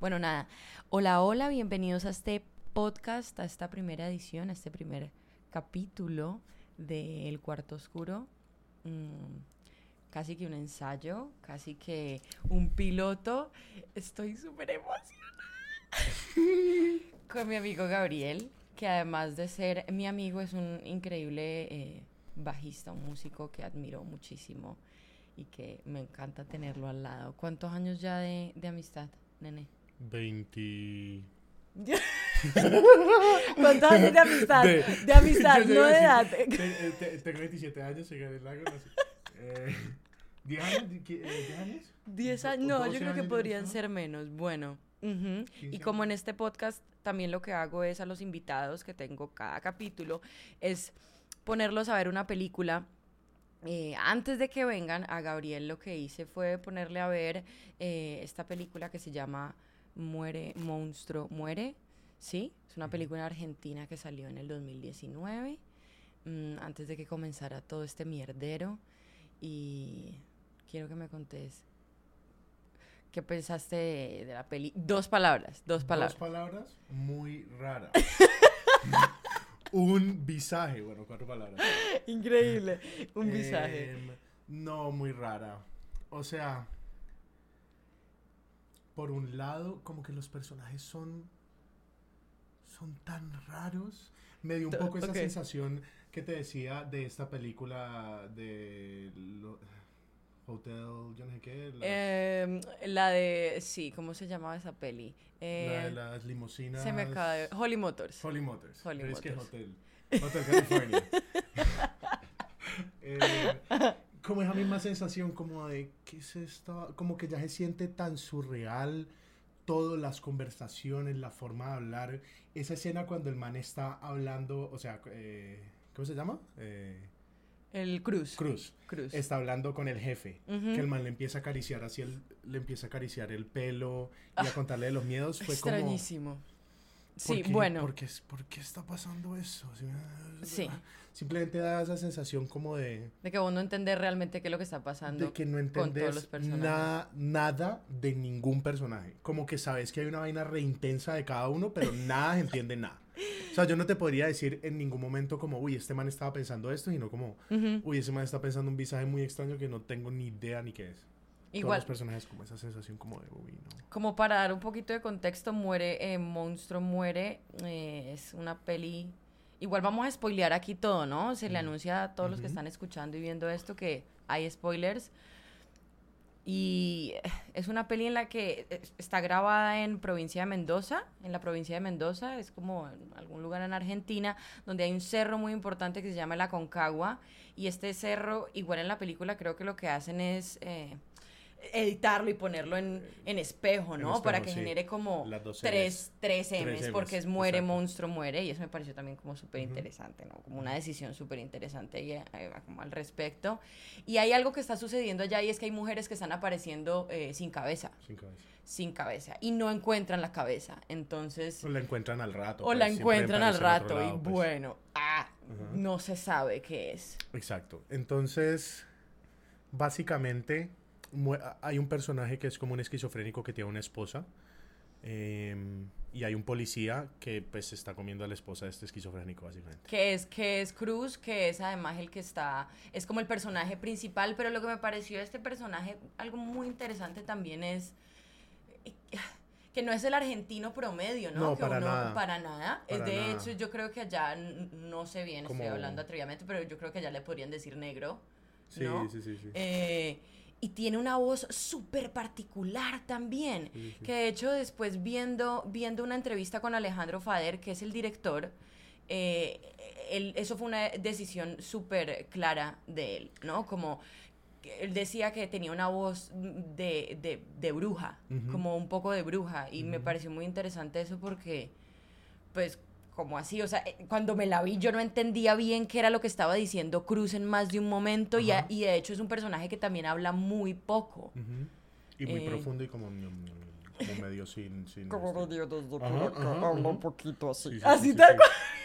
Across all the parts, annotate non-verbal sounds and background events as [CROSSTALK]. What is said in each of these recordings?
Bueno, nada. Hola, hola, bienvenidos a este podcast, a esta primera edición, a este primer capítulo de El Cuarto Oscuro. Mm, casi que un ensayo, casi que un piloto. Estoy súper emocionada. [LAUGHS] Con mi amigo Gabriel, que además de ser mi amigo, es un increíble eh, bajista, un músico que admiro muchísimo y que me encanta tenerlo al lado. ¿Cuántos años ya de, de amistad, nene? 20. ¿Cuántos años de amistad? De, amistad, no de edad. te- te- Tengo 27 años, soy Gabriel Lago, no sé. Eh, ¿10 años? ¿Qui- eh, ¿10 años? Diez ¿O años, no, 12 yo creo que podrían ser menos. Bueno, y 15 como en este podcast también lo que hago es a los invitados que tengo cada capítulo, es ponerlos a ver una película. Eh, antes de que vengan a Gabriel lo que hice fue ponerle a ver eh, esta película que se llama Muere, Monstruo, Muere. Sí, es una película argentina que salió en el 2019, mm, antes de que comenzara todo este mierdero. Y quiero que me contes qué pensaste de, de la peli. Dos palabras, dos palabras. Dos palabras muy raras. [LAUGHS] Un visaje, bueno, cuatro palabras. Increíble, un visaje. Em, no, muy rara. O sea, por un lado, como que los personajes son son tan raros. Me dio un poco esa sensación que te decía de esta película de lo- Hotel, yo no sé qué, la, Em, la de, sí, ¿cómo se llamaba esa peli? la de las limusinas. se me acaba de... Holly Motors. Holly Motors. Holly pero es que Motors. Hotel. Hotel California. [LAUGHS] [LAUGHS] Eh, como esa misma sensación como de, ¿qué es esto? Como que ya se siente tan surreal todas las conversaciones, la forma de hablar. Esa escena cuando el man está hablando, o sea, eh, ¿cómo se llama? Eh, El Cruz. Cruz. Cruz. Está hablando con el jefe. Que el man le empieza a acariciar así, el, le empieza a acariciar el pelo y a contarle de los miedos. Fue como... Extrañísimo. ¿Por Sí, qué- bueno. ¿por qué, es- por qué está pasando eso? Sí, Sí. Simplemente da esa sensación como de, De que vos no entendés realmente qué es lo que está pasando. de que no entendés nada, de ningún personaje. Como que sabes que hay una vaina re intensa de cada uno, pero [LAUGHS] nada se entiende nada. O sea, yo no te podría decir en ningún momento como, uy, este man estaba pensando esto, sino como, Ujú. uy, ese man está pensando un visaje muy extraño que no tengo ni idea ni qué es. Todos Igual, los personajes como esa sensación como de, uy, no. como para dar un poquito de contexto, muere, eh, Monstruo muere, eh, es una peli... Igual vamos a spoilear aquí todo, ¿no? Se le anuncia a todos los que están escuchando y viendo esto que hay spoilers. Y es una peli en la que eh, está grabada en provincia de Mendoza, en la provincia de Mendoza, es como en algún lugar en Argentina, donde hay un cerro muy importante que se llama la Concagua. Y este cerro, igual en la película, creo que lo que hacen es eh, editarlo y ponerlo en, en espejo, En ¿no? Para que sí. genere como tres, tres Tres M's, porque es muere, exacto. monstruo, muere. Y eso me pareció también como súper interesante, ¿no? Como una decisión súper interesante y, eh, como al respecto. Y hay algo que está sucediendo allá y es que hay mujeres que están apareciendo eh, sin cabeza, Sin cabeza. sin cabeza, y no encuentran la cabeza. Entonces, O la encuentran al rato. o pues, la siempre encuentran al rato y pues. bueno, ah, Ajá. no se sabe qué es. Exacto. Entonces, básicamente, hay un personaje que es como un esquizofrénico que tiene una esposa. em, y hay un policía que pues está comiendo a la esposa de este esquizofrénico, básicamente. que es que es Cruz, que es además el que está, es como el personaje principal, pero lo que me pareció de este personaje, algo muy interesante también es eh, que no es el argentino promedio, ¿no? No, que para uno- nada. para nada. es de nada. hecho, yo creo que allá, no sé bien, estoy hablando atrevidamente, pero yo creo que allá le podrían decir negro. Sí, ¿no? sí, sí, sí. Eh, y tiene una voz súper particular también. Que de hecho después viendo, viendo una entrevista con Alejandro Fader, que es el director, eh, él- eso fue una decisión súper clara de él, ¿no? Como él decía que tenía una voz de, de, de bruja, como un poco de bruja, y me pareció muy interesante eso porque, pues, como así, o sea, eh, cuando me la vi yo no entendía bien qué era lo que estaba diciendo Cruz en más de un momento, y, a- y de hecho es un personaje que también habla muy poco. Y muy Eh, profundo y como, ñom, ñom, como medio sin... sin Como este- medio desde Ajá, ajá, habla ajá. un poquito así. Sí, sí, Así sí, tal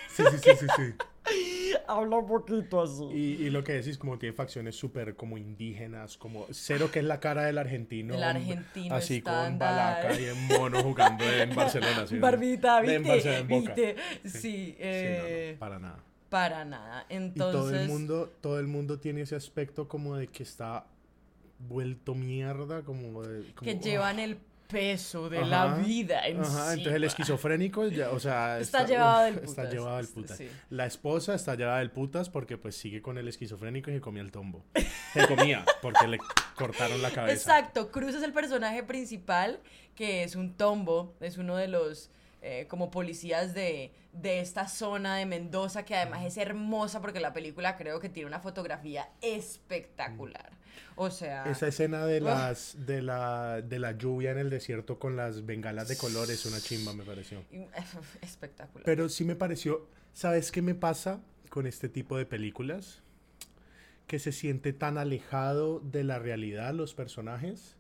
sí. Sí, sí, sí, sí, sí. [LAUGHS] Habla un poquito así. Y, y lo que decís, como tiene facciones súper como indígenas, como cero que es la cara del argentino. El argentino Así con estándar. balaca y en mono jugando en [LAUGHS] Barcelona. ¿sí? Barbita, En ¿viste? Barcelona, en Boca. ¿Viste? Sí, eh, no, para nada. para nada. Y Entonces, todo el mundo, todo el mundo tiene ese aspecto como de que está vuelto mierda, como de... como, que oh. llevan el peso de la vida Ajá, entonces el encima. esquizofrénico, ya, o sea... Está llevado del Está putas. llevado del putas. Sí. La esposa está llevada del putas porque pues sigue con el esquizofrénico y se comía el tombo. Se comía porque le cortaron la cabeza. Exacto, Cruz es el personaje principal, que es un tombo, es uno de los eh, como policías de, de esta zona de Mendoza, que además es hermosa porque la película creo que tiene una fotografía espectacular. O sea, Esa escena de Uf. las de la de la lluvia en el desierto con las bengalas de colores, una chimba me pareció. [LAUGHS] espectacular. Pero sí me pareció, ¿sabes qué me pasa con este tipo de películas? Que se siente tan alejado de la realidad los personajes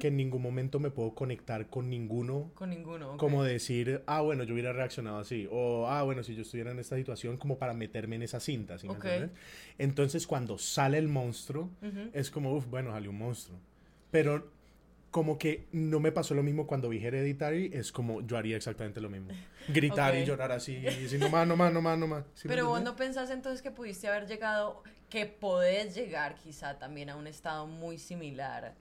Que en ningún momento me puedo conectar con ninguno. Con ninguno. ok. Como decir, ah, bueno, yo hubiera reaccionado así. O, ah, bueno, si yo estuviera en esta situación, como para meterme en esa cinta. ¿sí me Ok. entiendes? Entonces, cuando sale el monstruo, Ujú. es como, uff, bueno, salió un monstruo. Pero como que no me pasó lo mismo cuando vi Hereditary, es como yo haría exactamente lo mismo. [LAUGHS] Gritar Ok. y llorar así, y decir, no más, no más, no más, no más. ¿Sí me Pero vos no pensás entonces que pudiste haber llegado, que podés llegar quizá también a un estado muy similar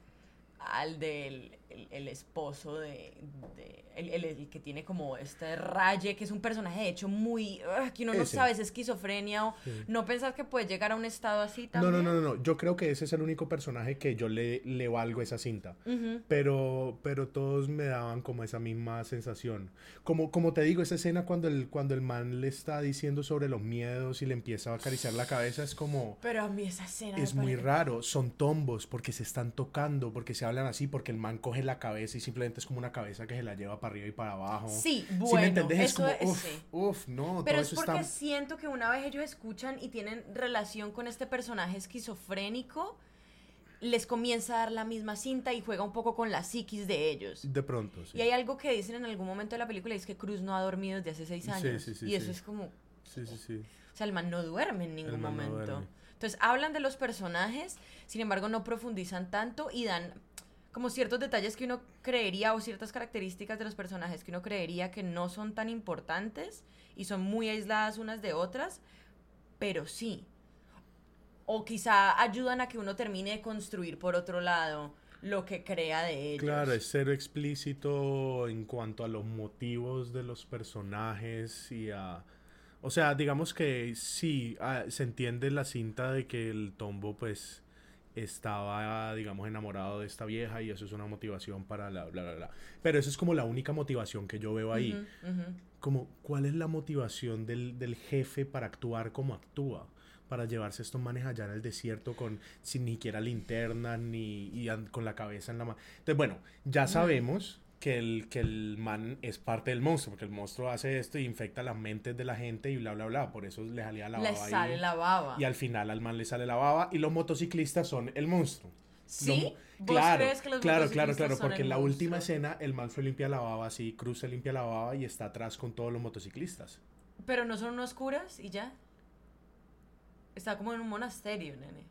al del el, el esposo de, de- el, el- el que tiene como este raye, que es un personaje de hecho muy, ah, que uno no Ese. sabe, es esquizofrenia o Sí. no pensás que puedes llegar a un estado así No, también. no, no, no, no. Yo creo que ese es el único personaje que yo le, le valgo esa cinta. Pero, pero todos me daban como esa misma sensación. Como, como te digo, esa escena cuando el, cuando el man le está diciendo sobre los miedos y le empieza a acariciar la cabeza es como... Pero a mí esa escena Es muy parece- raro, son tombos porque se están tocando, porque se hablan así, porque el man coge la cabeza y simplemente es como una cabeza que se la lleva para arriba y para abajo. Sí, ¿Sí bueno, me entendés? Es como, sí. uff, no, Pero todo es eso porque está... siento que una vez ellos escuchan y tienen relación con este personaje esquizofrénico, les comienza a dar la misma cinta y juega un poco con la psiquis de ellos. De pronto, sí. Y hay algo que dicen en algún momento de la película y es que Cruz no ha dormido desde hace seis Sí, años. sí, sí, y eso sí. es como, Sí, sí, sí. o sea, el man no duerme en ningún no momento. Entonces hablan de los personajes, sin embargo no profundizan tanto y dan como ciertos detalles que uno creería o ciertas características de los personajes que uno creería que no son tan importantes y son muy aisladas unas de otras, pero sí. O quizá ayudan a que uno termine de construir por otro lado lo que crea de ellos. Claro, es cero explícito en cuanto a los motivos de los personajes y a... O sea, digamos que sí, ah, se entiende la cinta de que el tombo pues estaba, digamos, enamorado de esta vieja y eso es una motivación para la bla, bla, bla. Pero eso es como la única motivación que yo veo ahí. Ujú, ujú. Como, ¿cuál es la motivación del, del jefe para actuar como actúa? Para llevarse estos manes allá en el desierto con sin ni siquiera linterna ni y con la cabeza en la mano. Entonces, bueno, ya sabemos que el, que el man es parte del monstruo, porque el monstruo hace esto y infecta las mentes de la gente y bla, bla, bla. Por eso le salía la Le baba sale la baba. Y al final al man le sale la baba y los motociclistas son el monstruo. ¿Sí? Los mo- ¿Vos Claro, crees que los claro, claro, claro, son porque en la última escena el man se limpia la baba así, Cruz se limpia la baba y está atrás con todos los motociclistas. Pero no son unos curas y ya. Está como en un monasterio, nene.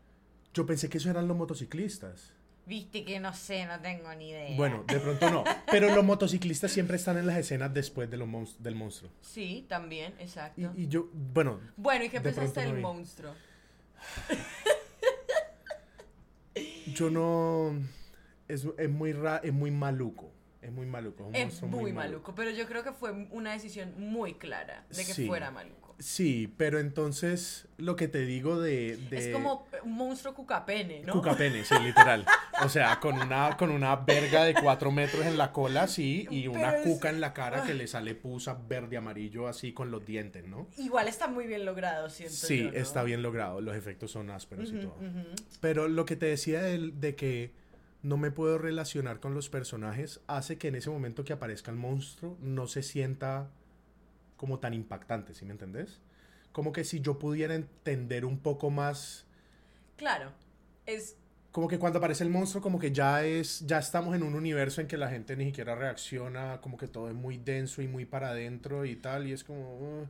Yo pensé que eso eran los motociclistas. Viste que no sé, no tengo ni idea. Bueno, de pronto no. [LAUGHS] Pero los motociclistas siempre están en las escenas después de los del monstruo. Sí, también, exacto. Y, y yo, bueno, Bueno, ¿y qué pensaste del no monstruo? [LAUGHS] yo no... Es, es muy ra es muy maluco. Es muy maluco. Es, un Es muy maluco, pero yo creo que fue una decisión muy clara de que Sí. fuera maluco. Sí, pero entonces lo que te digo de... de Es como un monstruo cucapene, ¿no? Cucapene, sí, literal. O sea, con una, con una verga de cuatro metros en la cola, sí, y una es- cuca en la cara que le sale pusa verde amarillo así con los dientes, ¿no? Igual está muy bien logrado, siento Sí, yo, ¿no? está bien logrado. Los efectos son ásperos y todo. Pero lo que te decía de, de que no me puedo relacionar con los personajes hace que en ese momento que aparezca el monstruo no se sienta como tan impactante, ¿sí me entendés? Como que si yo pudiera entender un poco más Claro, es como que cuando aparece el monstruo, como que ya es, ya estamos en un universo en que la gente ni siquiera reacciona, como que todo es muy denso y muy para adentro y tal, y es como... uh,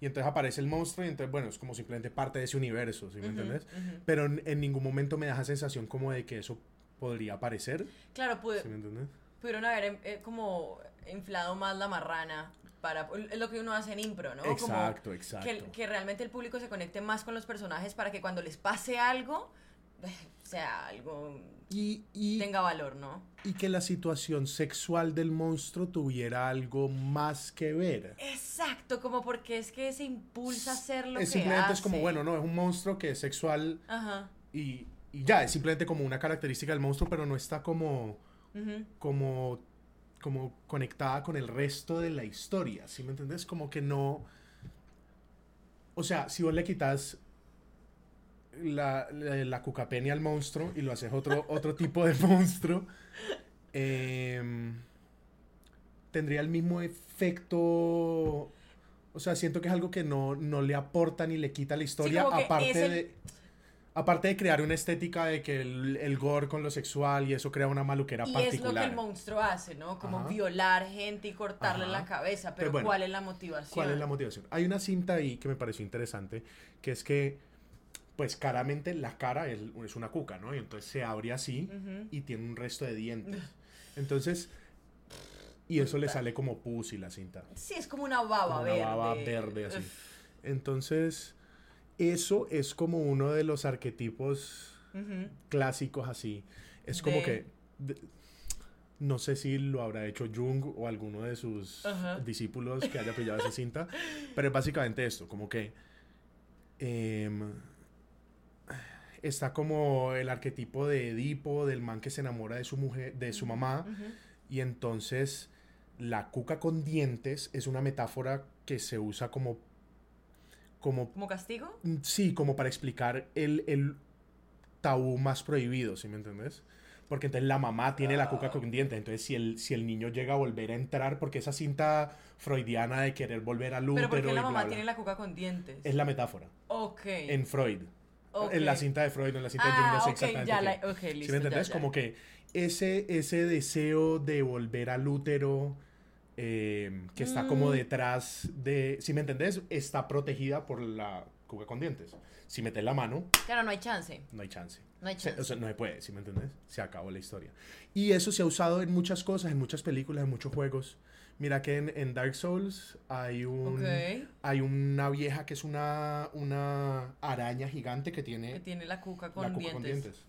y entonces aparece el monstruo y entonces, bueno, es como simplemente parte de ese universo, ¿sí me entiendes? Pero en, en ningún momento me da esa sensación como de que eso podría aparecer, Claro, pude- ¿sí me entiendes? pudieron haber eh, como inflado más la marrana para es lo que uno hace en impro, ¿no? Como Exacto, exacto. que, que realmente el público se conecte más con los personajes para que cuando les pase algo [LAUGHS] sea algo Y, y, tenga valor, ¿no? y que la situación sexual del monstruo tuviera algo más que ver. Exacto, como porque es que se impulsa a hacer lo es que simplemente hace. es como, bueno, no, es un monstruo que es sexual Ajá. y, y ya, es simplemente como una característica del monstruo, pero no está como, como, como conectada con el resto de la historia, ¿sí me entendés? Como que no... O sea, si vos le quitas la, la, la cucapenia al monstruo y lo haces otro, [LAUGHS] otro tipo de monstruo, em, tendría el mismo efecto... O sea, siento que es algo que no, no le aporta ni le quita la historia, aparte de... Aparte de crear una estética de que el, el gore con lo sexual y eso crea una maluquera Y particular. es lo que el monstruo hace, ¿no? Como Ajá. violar gente y cortarle Ajá. la cabeza, pero bueno, ¿cuál es la motivación? ¿Cuál es la motivación? Hay una cinta ahí que me pareció interesante, que es que, pues claramente la cara es, es una cuca, ¿no? Y entonces se abre así y tiene un resto de dientes. Entonces, y eso le sale como pus y la cinta. Sí, es como una baba Como una verde. baba verde así. Entonces, eso es como uno de los arquetipos clásicos así. Es como que... de- no sé si lo habrá hecho Jung o alguno de sus discípulos que haya pillado esa [LAUGHS] cinta, pero es básicamente esto, como que em, está como el arquetipo de Edipo, del man que se enamora de su mujer, de su mamá, y entonces la cuca con dientes es una metáfora que se usa como como ¿Como castigo? Mm, Sí, como para explicar el, el tabú más prohibido, ¿sí me entendés? Porque entonces la mamá tiene la cuca con dientes, entonces si el, si el niño llega a volver a entrar, porque esa cinta freudiana de querer volver al útero Pero ¿por qué y la bla, mamá bla, tiene la cuca con dientes? es la metáfora, Ok. en Freud, ok. en la cinta de Freud, en la cinta de Jung, Ah, no sé ok, exactamente ya la... Ok, listo, ¿Sí me entendés? ya, ya. Como que ese, ese deseo de volver al útero eh, que está como Mm. detrás de, ¿sí me entendés? Está protegida por la cuca con dientes. Si metes la mano, Claro, no hay chance. no hay chance. No hay chance. o sea, no se puede, ¿sí me entendés? Se acabó la historia. Y eso se ha usado en muchas cosas, en muchas películas, en muchos juegos. Mira que en, en Dark Souls hay un hay una vieja que es una, una araña gigante que Que tiene tiene la cuca con la cuca dientes. con dientes.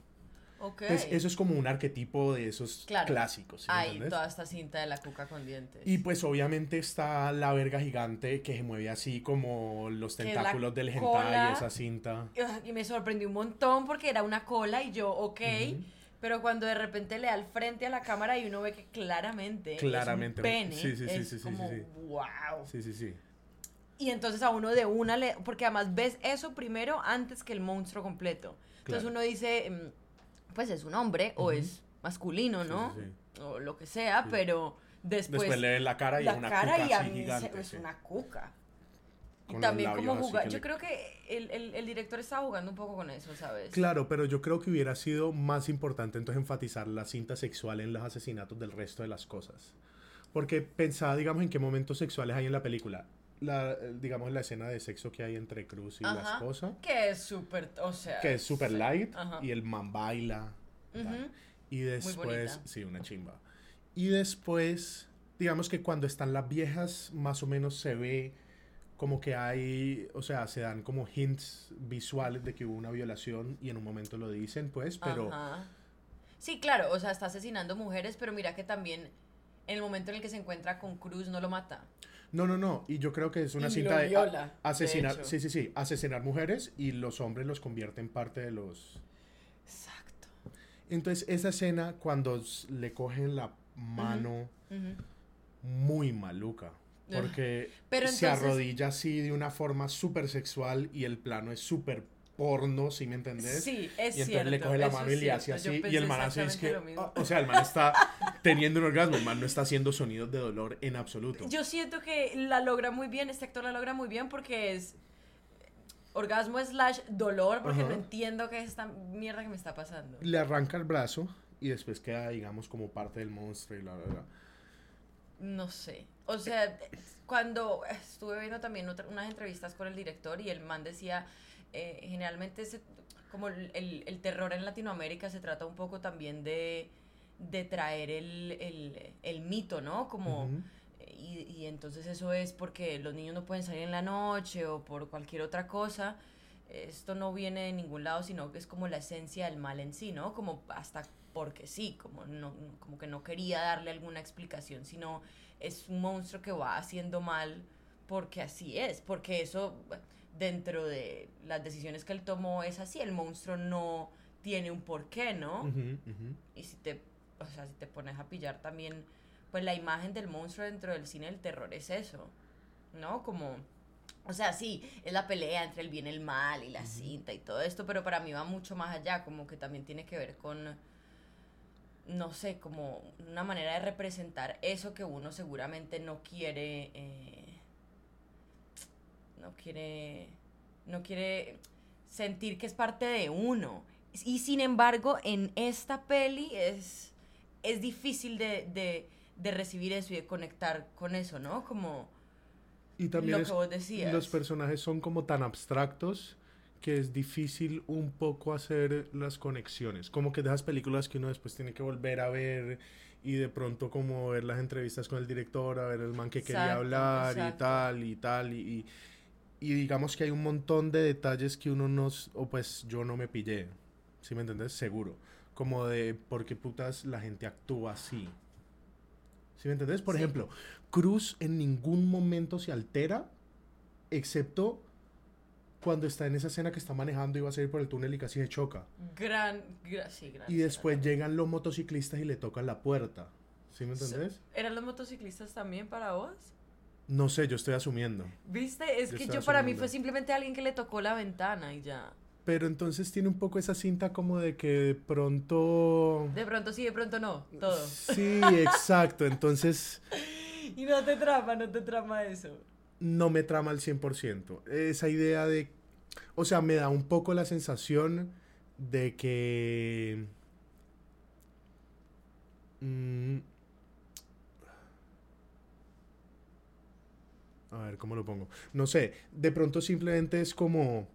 Entonces, eso es como un arquetipo de esos Claro. clásicos, ¿sí Hay toda esta cinta de la cuca con dientes. Y pues obviamente está la verga gigante que se mueve así como los tentáculos del hentai, esa cinta. Y me sorprendió un montón porque era una cola y yo, ok. Ujú. Pero cuando de repente le da al frente a la cámara y uno ve que claramente, Claramente, es un pene, sí, sí, sí, es sí, sí, como, sí, sí. wow. Sí, sí, sí. Y entonces a uno de una le... Porque además ves eso primero antes que el monstruo completo. Entonces Claro. uno dice, mm, pues es un hombre o es masculino, ¿no? sí, sí. O lo que sea, pero después... Después le la cara y la es una cara cuca y a mí gigante. es una cuca. Y también como jugar... Yo le- creo que el, el- el director estaba jugando un poco con eso, ¿sabes? Claro, pero yo creo que hubiera sido más importante entonces enfatizar la cinta sexual en los asesinatos del resto de las cosas. Porque pensaba, digamos, en qué momentos sexuales hay en la película. La, digamos, la escena de sexo que hay entre Cruz y la Ajá. esposa, Que es súper, o sea... que es super sí. light, Ajá. y el man baila. Ujú. Y después, sí, una chimba. Y después, digamos que cuando están las viejas, más o menos se ve como que hay, o sea, se dan como hints visuales de que hubo una violación y en un momento lo dicen, pues, pero... Ajá. Sí, claro, o sea, está asesinando mujeres, pero mira que también en el momento en el que se encuentra con Cruz no lo mata. No, no, no. Y yo creo que es una Y cinta de viola, asesinar, sí, sí, sí, asesinar mujeres y los hombres los convierte en parte de los. Exacto. Entonces esa escena cuando le cogen la mano muy maluca, porque Pero se entonces- arrodilla así de una forma súper sexual y el plano es súper porno, ¿sí me entendés? Sí, es y entonces cierto. le coge la mano y le hace cierto, así y el man hace es que, o sea, el man está teniendo un orgasmo, el man no está haciendo sonidos de dolor en absoluto. Yo siento que la logra muy bien, este actor la logra muy bien porque es... orgasmo slash dolor porque no entiendo qué es esta mierda que me está pasando. Le arranca el brazo y después queda, digamos, como parte del monstruo y la verdad. No sé. O sea, cuando estuve viendo también unas entrevistas con el director y el man decía, eh, generalmente como el, el, terror en Latinoamérica se trata un poco también de, de traer el, el, el, mito, ¿no? Como... y, y, entonces eso es porque los niños no pueden salir en la noche o por cualquier otra cosa. Esto no viene de ningún lado, sino que es como la esencia del mal en sí, ¿no? Como hasta porque sí, como, no, como que no quería darle alguna explicación, sino es un monstruo que va haciendo mal porque así es, porque eso dentro de las decisiones que él tomó es así, el monstruo no tiene un porqué, ¿no? Y si te, o sea, si te pones a pillar también, pues la imagen del monstruo dentro del cine del terror es eso, ¿no? Como, o sea, sí, es la pelea entre el bien y el mal y la cinta y todo esto, pero para mí va mucho más allá, como que también tiene que ver con, no sé, como una manera de representar eso que uno seguramente no quiere... Eh, no quiere, no quiere sentir que es parte de uno. Y sin embargo, en esta peli es, es difícil de, recibir eso y de conectar con eso, ¿no? Como y también lo que vos decías. Los personajes son como tan abstractos que es difícil un poco hacer las conexiones. Como que de esas películas que uno después tiene que volver a ver y de pronto como ver las entrevistas con el director, a ver el man que quería hablar y tal y tal y y digamos que hay un montón de detalles que uno no, o pues yo no me pillé, ¿sí me entiendes? Seguro. Como de por qué putas la gente actúa así. ¿Sí me entiendes? Por ejemplo, Cruz en ningún momento se altera, excepto cuando está en esa escena que está manejando y va a salir por el túnel y casi se choca. Gran, sí, gran Y después llegan los motociclistas y le tocan la puerta. ¿Sí me entendés? ¿Eran los motociclistas también para vos? No sé, yo estoy asumiendo. ¿Viste? Es que yo para mí fue simplemente alguien que le tocó la ventana y ya. Pero entonces tiene un poco esa cinta como de que de pronto... De pronto sí, de pronto no, todo. Sí, exacto. Entonces... [LAUGHS] y no te trama, no te trama eso. No me trama al 100%. Esa idea de... O sea, me da un poco la sensación de que... Mmm, A ver, ¿cómo lo pongo? No sé, de pronto simplemente es como...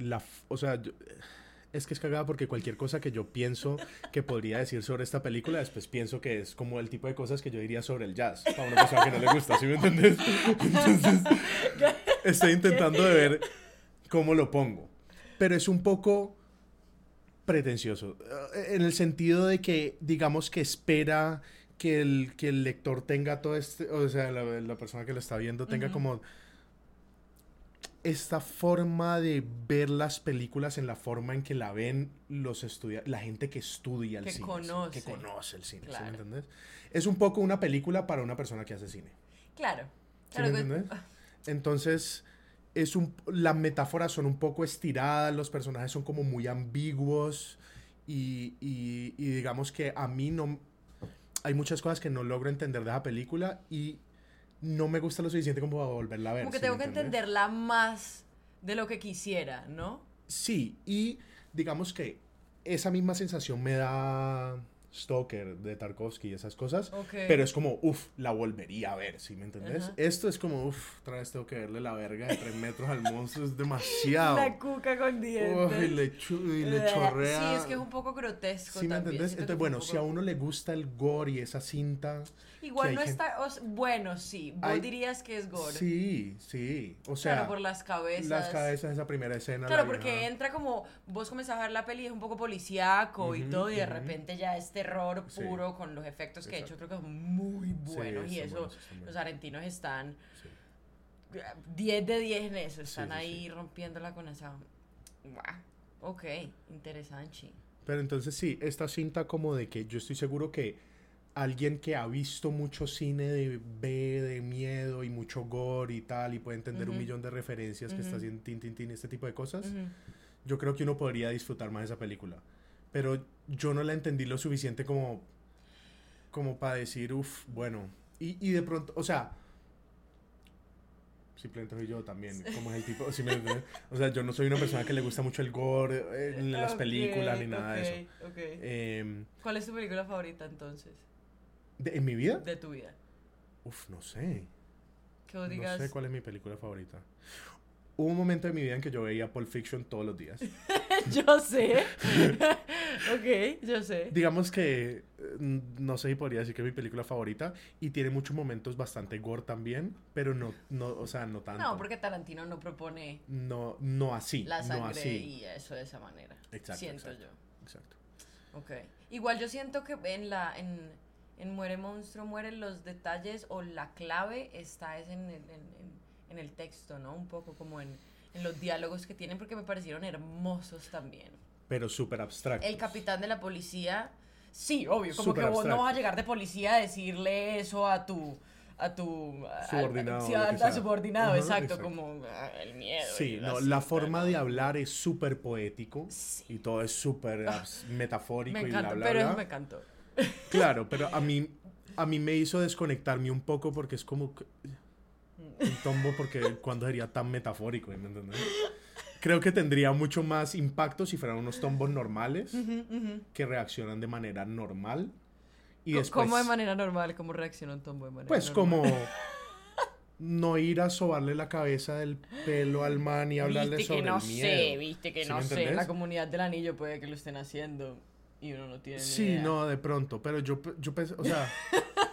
La, o sea, es que es cagada porque cualquier cosa que yo pienso que podría decir sobre esta película, después pienso que es como el tipo de cosas que yo diría sobre el jazz, para una persona que no le gusta, ¿sí me entiendes? Entonces, estoy intentando de ver cómo lo pongo. Pero es un poco pretencioso, eh, en el sentido de que, digamos que espera que el, que el lector tenga todo este, o sea, la, persona que lo está viendo tenga como esta forma de ver las películas en la forma en que la ven los estudiantes, la gente que estudia el cine, que conoce el cine, ¿sí me entiendes? Es un poco una película para una persona que hace cine. Claro. ¿Sí me entiendes? [LAUGHS] Entonces, es un, las metáforas son un poco estiradas, los personajes son como muy ambiguos y, y, y digamos que a mí no, hay muchas cosas que no logro entender de esa película y no me gusta lo suficiente como para volverla a ver. Como que tengo que entenderla más de lo que quisiera, ¿no? Sí, y digamos que esa misma sensación me da Stoker de Tarkovsky y esas cosas. Pero es como, uff, la volvería a ver, ¿sí me entendés? Esto es como, uff, otra vez tengo que verle la verga de tres metros al monstruo, es demasiado. La cuca con dientes. y le, y le chorrea. Sí, es que es un poco grotesco. ¿Sí me entendés? Entonces, bueno, si a uno le gusta el gore y esa cinta. Igual no está. bueno, sí. Vos dirías que es gore. Sí, sí. O sea. Claro, por las cabezas. Las cabezas, esa primera escena. Claro, porque entra como. Vos comenzás a ver la peli, es un poco policíaco y todo, y de repente ya es terror puro con los efectos que he hecho. Creo que son muy buenos. y eso, los argentinos están. 10 de 10 en eso. Están ahí rompiéndola con esa. Ok, interesante. Pero entonces sí, esta cinta como de que yo estoy seguro que alguien que ha visto mucho cine de B, de miedo y mucho gore y tal, y puede entender un millón de referencias que está haciendo Tin, Tin, Tin, este tipo de cosas, yo creo que uno podría disfrutar más de esa película. Pero yo no la entendí lo suficiente como, como para decir, uff, bueno. Y, y de pronto, o sea, Simplemente soy yo también, como es el tipo. O sea, yo no soy una persona que le gusta mucho el gore eh, en las Ok, películas ni nada de eso. ok, ok. Em, ¿Cuál es tu película favorita entonces? de- ¿En mi vida? De tu vida. Uf, no sé. Que vos No digas. sé cuál es mi película favorita. Hubo un momento en mi vida en que yo veía Pulp Fiction todos los días. [LAUGHS] [LAUGHS] yo sé. [LAUGHS] ok, yo sé. Digamos que eh, no sé si podría decir que es mi película favorita y tiene muchos momentos bastante gore también, pero no, no o sea, no tanto. No, porque Tarantino no propone No, no así, la no sangre así. y eso de esa manera. Exacto, Siento exacto. Exacto. yo. Ok. Igual yo siento que en la. En, en Muere Monstruo, Mueren los detalles o la clave está es en el, en, en- en el texto, ¿no? Un poco como en, en los diálogos que tienen porque me parecieron hermosos también. Pero súper abstracto. El capitán de la policía, sí, obvio, como Súper que vos no vas a llegar de policía a decirle eso a tu a tu a- Subordinado, a- a sea. subordinado, Ajá, exacto, exacto. como ah, el miedo. Sí, y no, la forma de hablar es súper poético Sí. y todo es súper abs- metafórico Me y encanta, bla, bla, pero bla. me encantó. Claro, pero a [LAUGHS] mí, a mí me hizo desconectarme un poco porque es como que- un tombo porque cuando sería tan metafórico, ¿me entiendes? Creo que tendría mucho más impacto si fueran unos tombos normales que reaccionan de manera normal. Y después, ¿Cómo de manera normal? ¿Cómo reacciona un tombo de manera pues normal? como no ir a sobarle la cabeza del pelo al man y hablarle Viste sobre que no el miedo. sé, viste que ¿Sí no sé. La comunidad del anillo puede que lo estén haciendo y uno no tiene Sí, idea. no, de pronto, pero yo, yo pensé, o sea, [LAUGHS]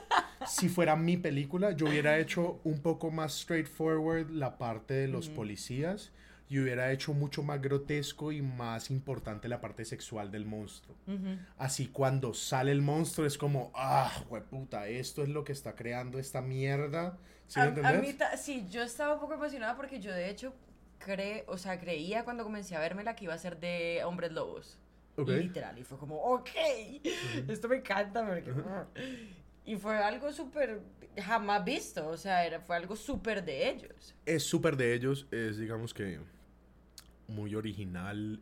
si fuera mi película, yo hubiera hecho un poco más straightforward la parte de los policías y hubiera hecho mucho más grotesco y más importante la parte sexual del monstruo. Así cuando sale el monstruo es como, ah, puta, esto es lo que está creando esta mierda. ¿Sí a, a mí sí, yo estaba un poco emocionada porque yo de hecho cre o sea, creía cuando comencé a verme la que iba a ser de Hombres Lobos. Ok. Literal, y fue como, ok, esto me encanta porque... Y fue algo súper jamás visto, o sea, era, fue algo súper de ellos. Es súper de ellos, es digamos que muy original.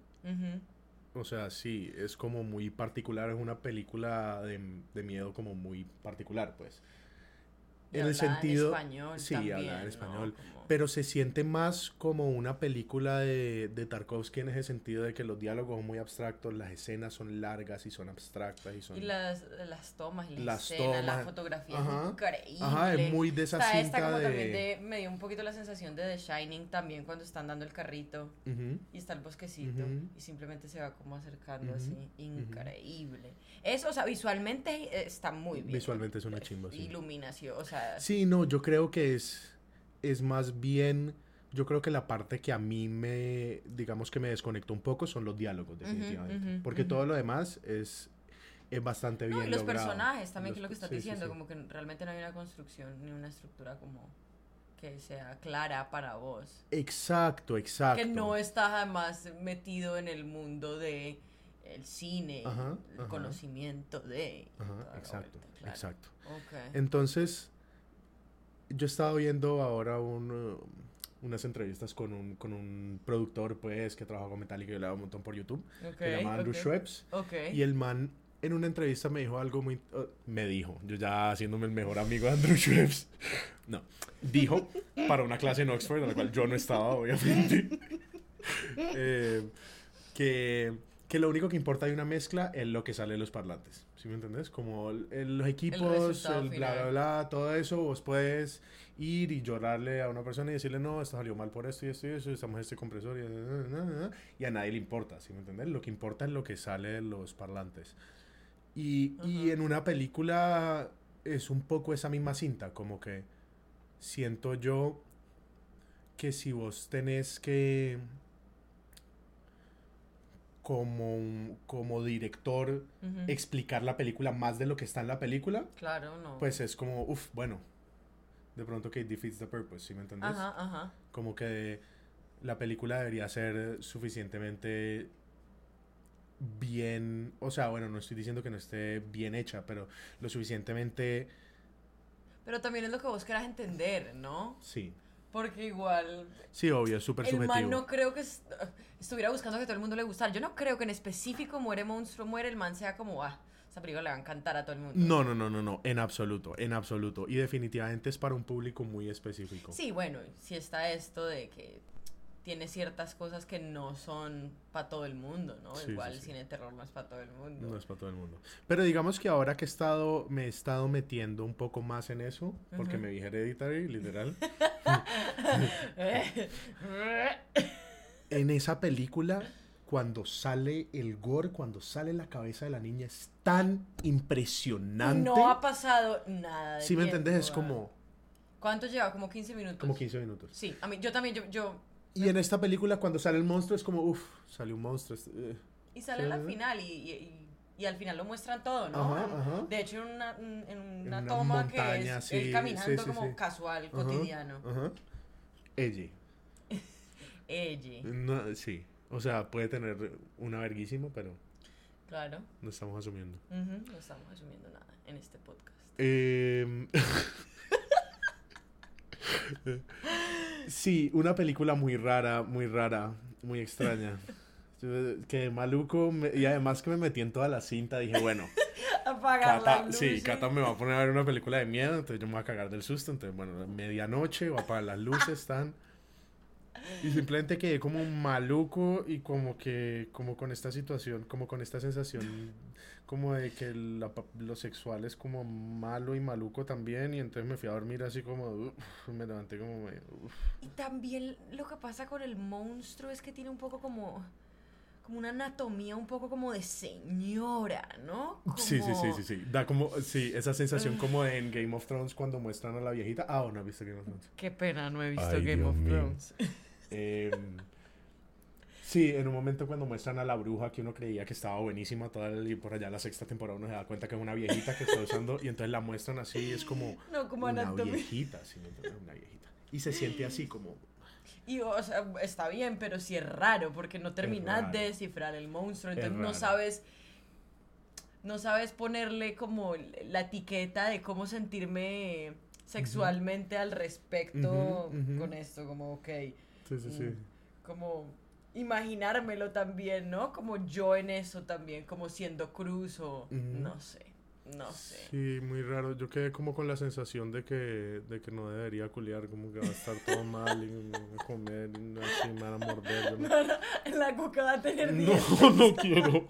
O sea, sí, es como muy particular, es una película de, de miedo como muy particular, pues. Y En el sentido... español sí, también, hablaba en español. Pero se siente más como una película de, de Tarkovsky en ese sentido de que los diálogos son muy abstractos, las escenas son largas y son abstractas y son... Y las, las tomas, y las, escenas, la fotografía Ajá. es increíble. Ajá, es muy de esa Está esta cinta como de... también de... Me dio un poquito la sensación de The Shining también cuando están dando el carrito Ujú. y está el bosquecito Ujú. y simplemente se va como acercando Ujú, así. ujú. Increíble. Eso, o sea, visualmente está muy bien. Visualmente es una chimba, sí. Iluminación, o sea... Sí, no, yo creo que es, es más bien, yo creo que la parte que a mí me, digamos que me desconectó un poco son los diálogos, definitivamente. porque ujú. todo lo demás es, es bastante No, bien y los logrado. personajes también, que es lo que estás sí, diciendo, sí. como que realmente no hay una construcción ni una estructura como que sea clara para vos. Exacto, exacto. Que no estás además metido en el mundo de el cine, Ajá, el ajá. conocimiento de... Ajá, exacto, vuelta, claro. exacto. Ok. Entonces, yo estaba viendo ahora un, uh, unas entrevistas con un, con un productor, pues, que trabaja con Metallica y yo le hago un montón por YouTube. Ok, se llama Andrew ok. Schweppes. Ok. Y el man en una entrevista me dijo algo muy... uh, me dijo, yo ya haciéndome el mejor amigo de Andrew [LAUGHS] Schweppes. No, dijo para una clase en Oxford, en la cual yo no estaba, obviamente, [LAUGHS] eh, que, que lo único que importa de una mezcla es lo que sale de los parlantes. ¿Sí me entendés? Como el- el- los equipos, resultado el, bla, bla, bla, todo eso, vos puedes ir y llorarle a una persona y decirle, no, esto salió mal por esto y esto y eso, estamos en este compresor y, y a nadie le importa, ¿sí me entiendes? Lo que importa es lo que sale de los parlantes. Y, y Ajá. en una película es un poco esa misma cinta, como que siento yo que si vos tenés que como, como director explicar la película más de lo que está en la película, Claro, no. pues es como, uff, bueno, de pronto que defeats the purpose, ¿sí me entendés? Ajá, ajá. Como que la película debería ser suficientemente bien, o sea, bueno, no estoy diciendo que no esté bien hecha, pero lo suficientemente, Pero también es lo que vos querás entender, ¿no? sí, Porque igual sí, obvio, es súper el subjetivo. man no creo que est- estuviera buscando que todo el mundo le gustara. Yo no creo que en específico Muere Monstruo Muere el man sea como, ah, esa película le va a encantar a todo el mundo. No, no, no, no, no, en absoluto, en absoluto. Y definitivamente es para un público muy específico. Sí, bueno, sí está esto de que tiene ciertas cosas que no son para todo el mundo, ¿no? Sí, Igual sí, el cine de terror no es para todo el mundo. No es para todo el mundo. Pero digamos que ahora que he estado, me he estado metiendo un poco más en eso, porque Ujú. me vi Hereditary, literal. [LAUGHS] en esa película, cuando sale el gore, cuando sale la cabeza de la niña, es tan impresionante. no ha pasado nada. de si me tiempo, entendés, es como, ¿Cuánto lleva? Como 15 minutos. como 15 minutos. Sí, a mí, yo también, yo, yo... Y en esta película, cuando sale el monstruo, es como, uff, salió un monstruo. eh. Y sale Sí, al final y, y, y- al final lo muestran todo, ¿no? Ajá, ajá. De hecho, en una, en en una una toma que montaña, es sí, él caminando sí, como casual, Ajá, cotidiano. Ajá. Ella. [LAUGHS] Ella, No, sí. O sea, puede tener una verguísima, pero claro. no estamos asumiendo. Ujú, No estamos asumiendo nada en este podcast. Em, [LAUGHS] sí, una película muy rara, muy rara, muy extraña. Que maluco, me- y además que me metí en toda la cinta, dije, bueno, [LAUGHS] Apagar Cata, las sí, luces. Cata me va a poner a ver una película de miedo, entonces yo me voy a cagar del susto, entonces bueno, medianoche, va a apagar las luces, están... Y simplemente quedé como maluco y como que, como con esta situación, como con esta sensación, como de que la lo sexual es como malo y maluco también, y entonces me fui a dormir así como, uf, me levanté como, medio, uf. Y también lo que pasa con el monstruo es que tiene un poco como como una anatomía un poco como de señora, ¿no? Sí, sí, sí, sí, sí, da como, sí, esa sensación como de en Game of Thrones cuando muestran a la viejita, ah, ¿o no has visto Game of Thrones? Qué pena, no he visto Ay, Game Dios of mío. Thrones. Em, sí, en un momento cuando muestran a la bruja que uno creía que estaba buenísima toda el- y por allá la sexta temporada uno se da cuenta que es una viejita que está usando y entonces la muestran así y es como [LAUGHS] No, como una anatomía. viejita, una viejita. Y se siente así como Y, o sea, está bien, pero sí es raro porque no terminas de descifrar el monstruo, Es entonces no sabes no sabes ponerle como la etiqueta de cómo sentirme sexualmente al respecto Ujú, ujú. con esto, como ok, sí, sí, sí. Mm. como imaginármelo también, ¿no? Como yo en eso también, como siendo cruz o no sé, no sé. Sí, muy raro. Yo quedé como con la sensación de que, de que no debería culiar, como que va a estar todo [LAUGHS] mal y a comer y así me van a morder. no- No, no, la cuca va a tener No, dientes. [LAUGHS] no quiero.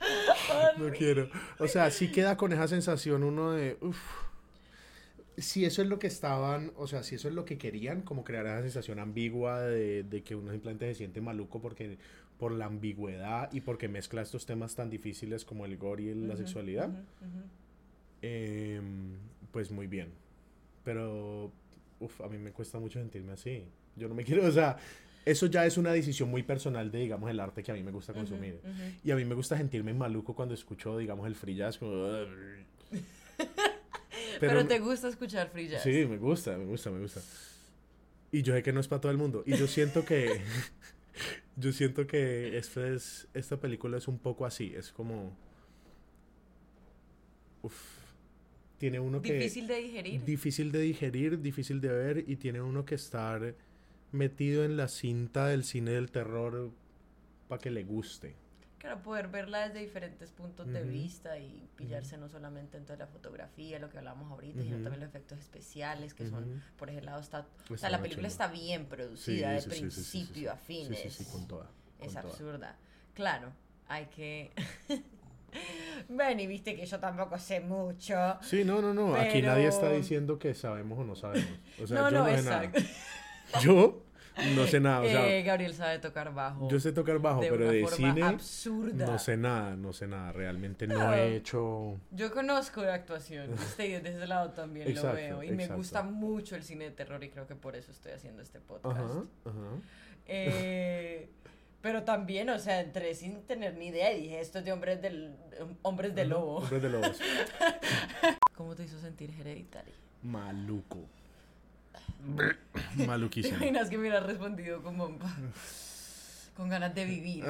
[LAUGHS] No quiero. O sea, sí queda con esa sensación uno de, uff. Si eso es lo que estaban, o sea, si eso es lo que querían, como crear esa sensación ambigua de, de que uno simplemente se siente maluco porque por la ambigüedad y porque mezcla estos temas tan difíciles como el gore y la Ujú, sexualidad, ujú, ujú. em, pues muy bien. Pero, uff, a mí me cuesta mucho sentirme así. Yo no me [LAUGHS] quiero, o sea, eso ya es una decisión muy personal de, digamos, el arte que a mí me gusta consumir. ujú. Y a mí me gusta sentirme maluco cuando escucho, digamos, el free jazz. Como... [LAUGHS] Pero, te gusta escuchar free jazz. Sí, me gusta, me gusta, me gusta. Y yo sé que no es para todo el mundo. Y yo siento que... [LAUGHS] yo siento que esta, es, esta película es un poco así. Es como... Uf. Tiene uno que... Difícil de digerir. Difícil de digerir, difícil de ver. Y tiene uno que estar metido en la cinta del cine del terror para que le guste. Claro, poder verla desde diferentes puntos de vista y pillarse no solamente en toda la fotografía, lo que hablamos ahorita, sino también los efectos especiales, que son, por ese lado está... O Está sea, la película está bien producida, de Sí, sí, sí, principio a fin. Sí, sí, con toda. con es toda. absurda. Claro, hay que... [LAUGHS] Ven, y viste que yo tampoco sé mucho. Sí, no, no, no. Aquí nadie está diciendo que sabemos o no sabemos. O sea, no, yo no, no, sé exacto. nada. Yo no sé nada. O sea, Eh, Gabriel sabe tocar bajo. yo sé tocar bajo, de pero una de forma cine absurda. no sé nada, no sé nada. Realmente no No. he hecho. Yo conozco de actuación, ¿viste? y desde ese lado también Exacto, lo veo. Y me gusta mucho el cine de terror y creo que por eso estoy haciendo este podcast. Ajá, ajá. Eh, [LAUGHS] pero también, o sea, entré sin tener ni idea y dije, esto es de hombres, del, hombres de lobo. Hombres de lobos. [LAUGHS] ¿Cómo te hizo sentir Hereditary? Maluco. [LAUGHS] ¿Te Maluquísimo. imaginas que me hubiera respondido como con ganas de vivir?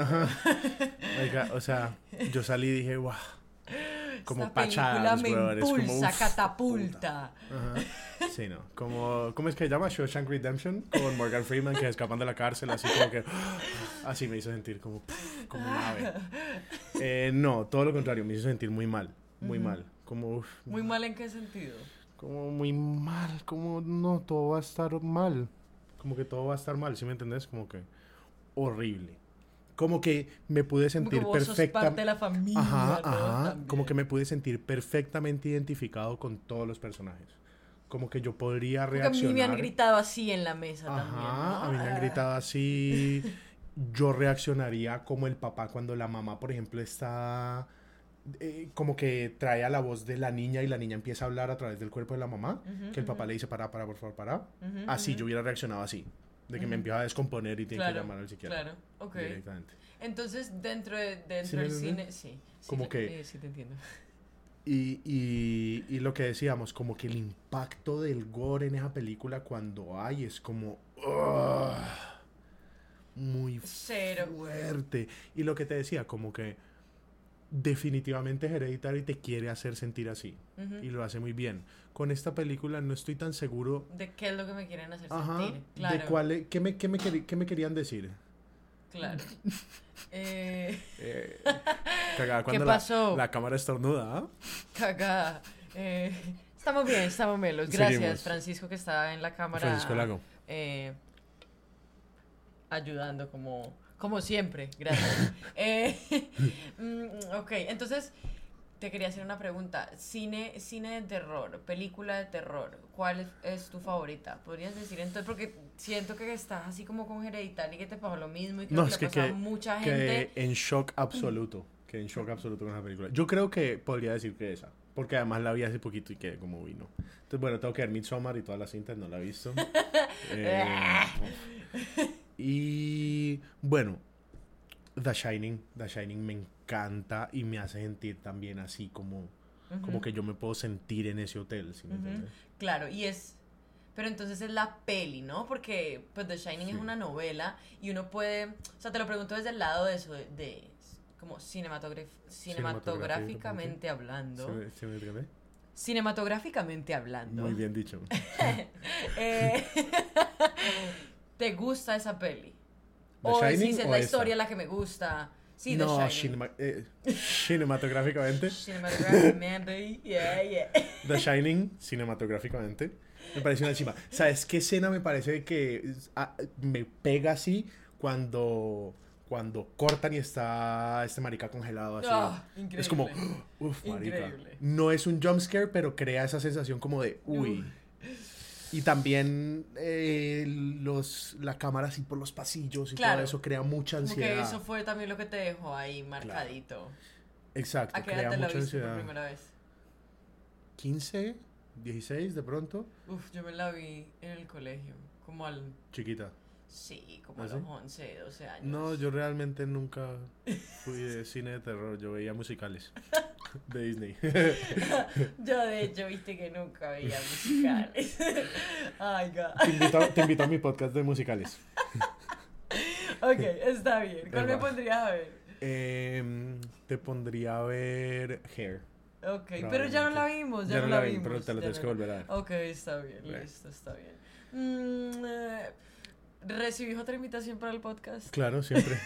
Oiga, o sea, yo salí y dije, wow. Como Esta pachadas, me como, impulsa, uf, catapulta. Ajá. Sí, no. [LAUGHS] Como, ¿Cómo es que se llama? Shawshank Redemption. Con Morgan Freeman que escapan de la cárcel, así como que. [GASPS] Así me hizo sentir como. Como un ave. Eh, no, todo lo contrario, me hizo sentir muy mal. muy mal. Como, uf, ¿Muy mal en qué sentido? Como muy mal, como no, todo va a estar mal. Como que todo va a estar mal, ¿sí me entendés? Como que horrible. Como que me pude sentir que vos sos perfecta. parte de la familia. Ajá, ajá. Como que me pude sentir perfectamente identificado con todos los personajes. Como que yo podría Porque a mí reaccionar. me han gritado así en la mesa también. A mí me han Ah. gritado así. [LAUGHS] Yo reaccionaría como el papá cuando la mamá, por ejemplo, está eh, como que trae a la voz de la niña y la niña empieza a hablar a través del cuerpo de la mamá, que el papá le dice, para, para, por favor, para. Así yo hubiera reaccionado así, de que me empieza a descomponer y tiene Claro, que llamar al psiquiatra Claro, ok. directamente. Entonces, dentro, de, dentro ¿Sí del cine, sí. sí Como te- que- eh, sí, te entiendo. Y, y, y lo que decíamos, como que el impacto del gore en esa película cuando hay es como... muy Cero. fuerte. Y lo que te decía, como que definitivamente Hereditary te quiere hacer sentir así. Y lo hace muy bien. Con esta película no estoy tan seguro... ¿De qué es lo que me quieren hacer Ajá, sentir? Claro, de cuál, e- qué, me, qué, me qué querían decir. claro. [LAUGHS] Eh, Eh, cagada cuando pasó? La, la cámara estornuda, ¿ah? cagada. Eh, estamos bien, estamos melos. Gracias, Seguimos. Francisco, que está en la cámara. Francisco Lago. eh, ayudando como, como siempre. Gracias. [LAUGHS] Eh, [LAUGHS] mm, ok, entonces te quería hacer una pregunta. Cine, cine de terror, película de terror, ¿cuál es, es tu favorita? ¿Podrías decir entonces? Porque siento que estás así como con Hereditary que te pasó lo mismo y creo No, que es le que, pasó que, a mucha que gente. en shock absoluto. Que en shock absoluto con esa película. Yo creo que podría decir que esa. Porque además la vi hace poquito y quedé como vino. Entonces, bueno, tengo que ver Midsommar y todas las cintas, no la he visto. [LAUGHS] Eh, y bueno, The Shining. The Shining me encanta y me hace sentir también así como, como que yo me puedo sentir en ese hotel. Claro, y es... Pero entonces es la peli, ¿no? Porque pues The Shining Sí. es una novela y uno puede... O sea, te lo pregunto desde el lado de eso, de... como cinematográficamente hablando. ¿Sí me-? Cinematográficamente hablando. Muy bien dicho. [LAUGHS] Eh, [LAUGHS] ¿Te gusta esa peli? ¿The o dices, o la esa? historia la que me gusta. Sí, The no, Shining. cinema- eh, cinematográficamente. Cinematográficamente, yeah, yeah. The Shining, cinematográficamente, me parece una chimba. ¿Sabes qué escena me parece que es- ah, me pega así cuando, cuando cortan y está este marica congelado así? Ah, increíble. es como, [GASPS] uff, marica. Increíble. No es un jump scare, pero crea esa sensación como de, uy. Y también eh, los, la cámara así por los pasillos y Claro. todo eso crea mucha Como ansiedad. que eso fue también lo que te dejó ahí marcadito. Exacto, ¿A qué crea edad te la mucha por ansiedad. primera vez? 15, 16 de pronto, Uf, yo me la vi en el colegio, como al... chiquita. Sí, como ¿Ah, a los 11, 12 años. No, yo realmente nunca fui de cine de terror, yo veía musicales [LAUGHS] de Disney. [LAUGHS] Yo de hecho, viste que nunca veía musicales. [LAUGHS] Ay, God. te, invito, te invito a mi podcast de musicales. [LAUGHS] Ok, está bien. ¿Cuál me va. pondrías a ver? Em, te pondría a ver Hair. Ok, pero ya no la vimos, ya, no, la vimos. pero te lo ya tienes no- que volver a ver. Ok, está bien, listo, está bien. Mm, eh, ¿Recibís otra invitación para el podcast? Claro, siempre.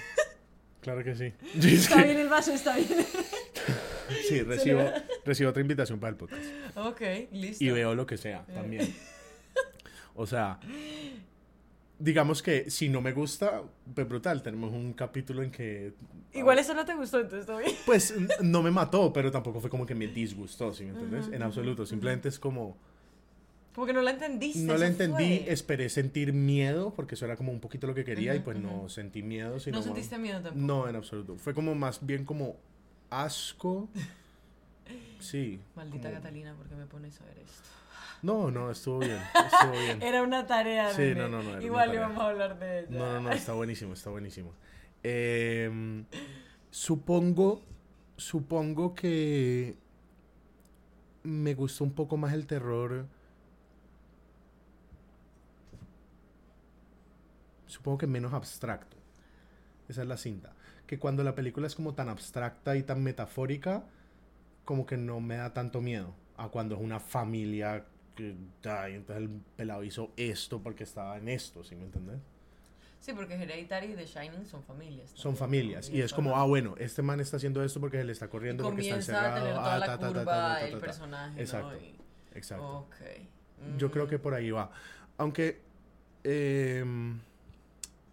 Claro que sí. Está bien el vaso, está bien. [LAUGHS] Sí, recibo, recibo otra invitación para el podcast. ok, listo. Y veo lo que sea Eh. también. [LAUGHS] O sea, digamos que si no me gusta, pues brutal, tenemos un capítulo en que... Igual eso no te gustó, entonces bien. Pues [LAUGHS] no me mató, pero tampoco fue como que me disgustó, ¿sí me entiendes? Ujú, En ujú, absoluto, simplemente es como... Como que no la entendiste. No la entendí, fue. esperé sentir miedo, porque eso era como un poquito lo que quería, y Ujú, pues no sentí miedo, sino... No sentiste miedo tampoco. No, en absoluto. Fue como más bien como asco. Sí. Maldita como- Catalina, ¿por qué me pones a ver esto? No, no, estuvo bien. [LAUGHS] Estuvo bien. Era una tarea, Sí, nene. no, no, no, Igual íbamos a hablar de ella. No, no, no, está [LAUGHS] buenísimo, está buenísimo. Em, supongo, supongo que me gustó un poco más el terror. Supongo que menos abstracto. Esa es la cinta. Que cuando la película es como tan abstracta y tan metafórica, como que no me da tanto miedo. A cuando es una familia que, ay, entonces el pelado hizo esto porque estaba en esto, ¿sí me entiendes? Sí, porque Hereditary y The Shining son familias. Son familias. Y es como, ah, bueno, este man está haciendo esto porque se le está y corriendo, porque está comienza a encerrado. tener toda ah, la ta, curva el personaje, Exacto. ¿no? Y- Exacto. Ok. Yo creo Mm. que por ahí va. Aunque, em,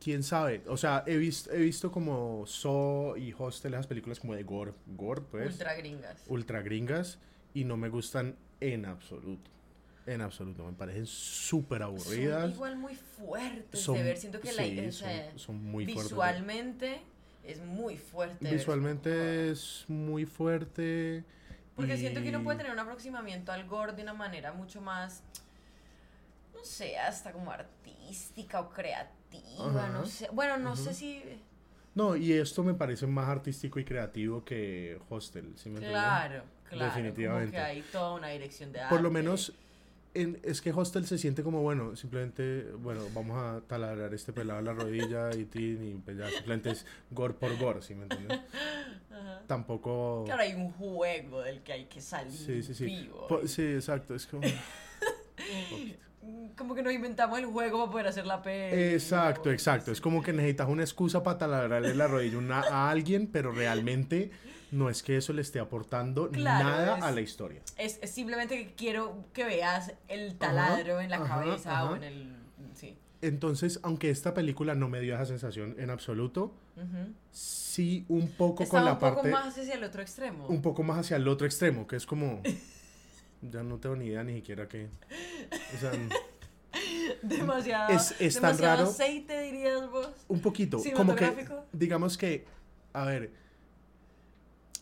quién sabe. O sea, he visto, he visto como Saw y Hostel, esas películas como de gore, gore pues, ultra, Ultra gringas. gringas, y no me gustan en absoluto. En absoluto, me parecen súper aburridas. Son igual muy fuertes Son- de ver. Siento que la sí, o son, sea, son muy fuertes. visualmente es muy fuerte. Visualmente es muy fuerte. Porque siento que uno puede tener un aproximamiento al gore de una manera mucho más, no sé, hasta como artística o creativa, Ajá. no sé. Bueno, no sé si... No, y esto me parece más artístico y creativo que Hostel, ¿sí me entiendes? Claro, claro. Definitivamente. Como que hay toda una dirección de arte. Por lo menos, en, es que Hostel se siente como, bueno, simplemente, bueno, vamos a taladrar este pelado a la rodilla y [LAUGHS] tin, y pues ya, simplemente es gore por gore, ¿sí me entiendes? Ajá. Tampoco... Claro, hay un juego del que hay que salir Sí, sí, sí. vivo. Po- sí, exacto, es como... [LAUGHS] Como que nos inventamos el juego para poder hacer la peli. Exacto, o- exacto. Es como que necesitas una excusa para taladrarle la rodilla una- a alguien, pero realmente no es que eso le esté aportando Claro, nada es- a la historia. Es, es simplemente que quiero que veas el taladro en la ajá, cabeza ajá. o en el... Sí. Entonces, aunque esta película no me dio esa sensación en absoluto, sí un poco Estaba con la un poco parte... más hacia el otro extremo. un poco más hacia el otro extremo, que es como... [LAUGHS] Ya no tengo ni idea ni siquiera que... O sea, [LAUGHS] demasiado, Es- es tan demasiado raro. aceite, dirías vos. un poquito, como que... Digamos que... A ver...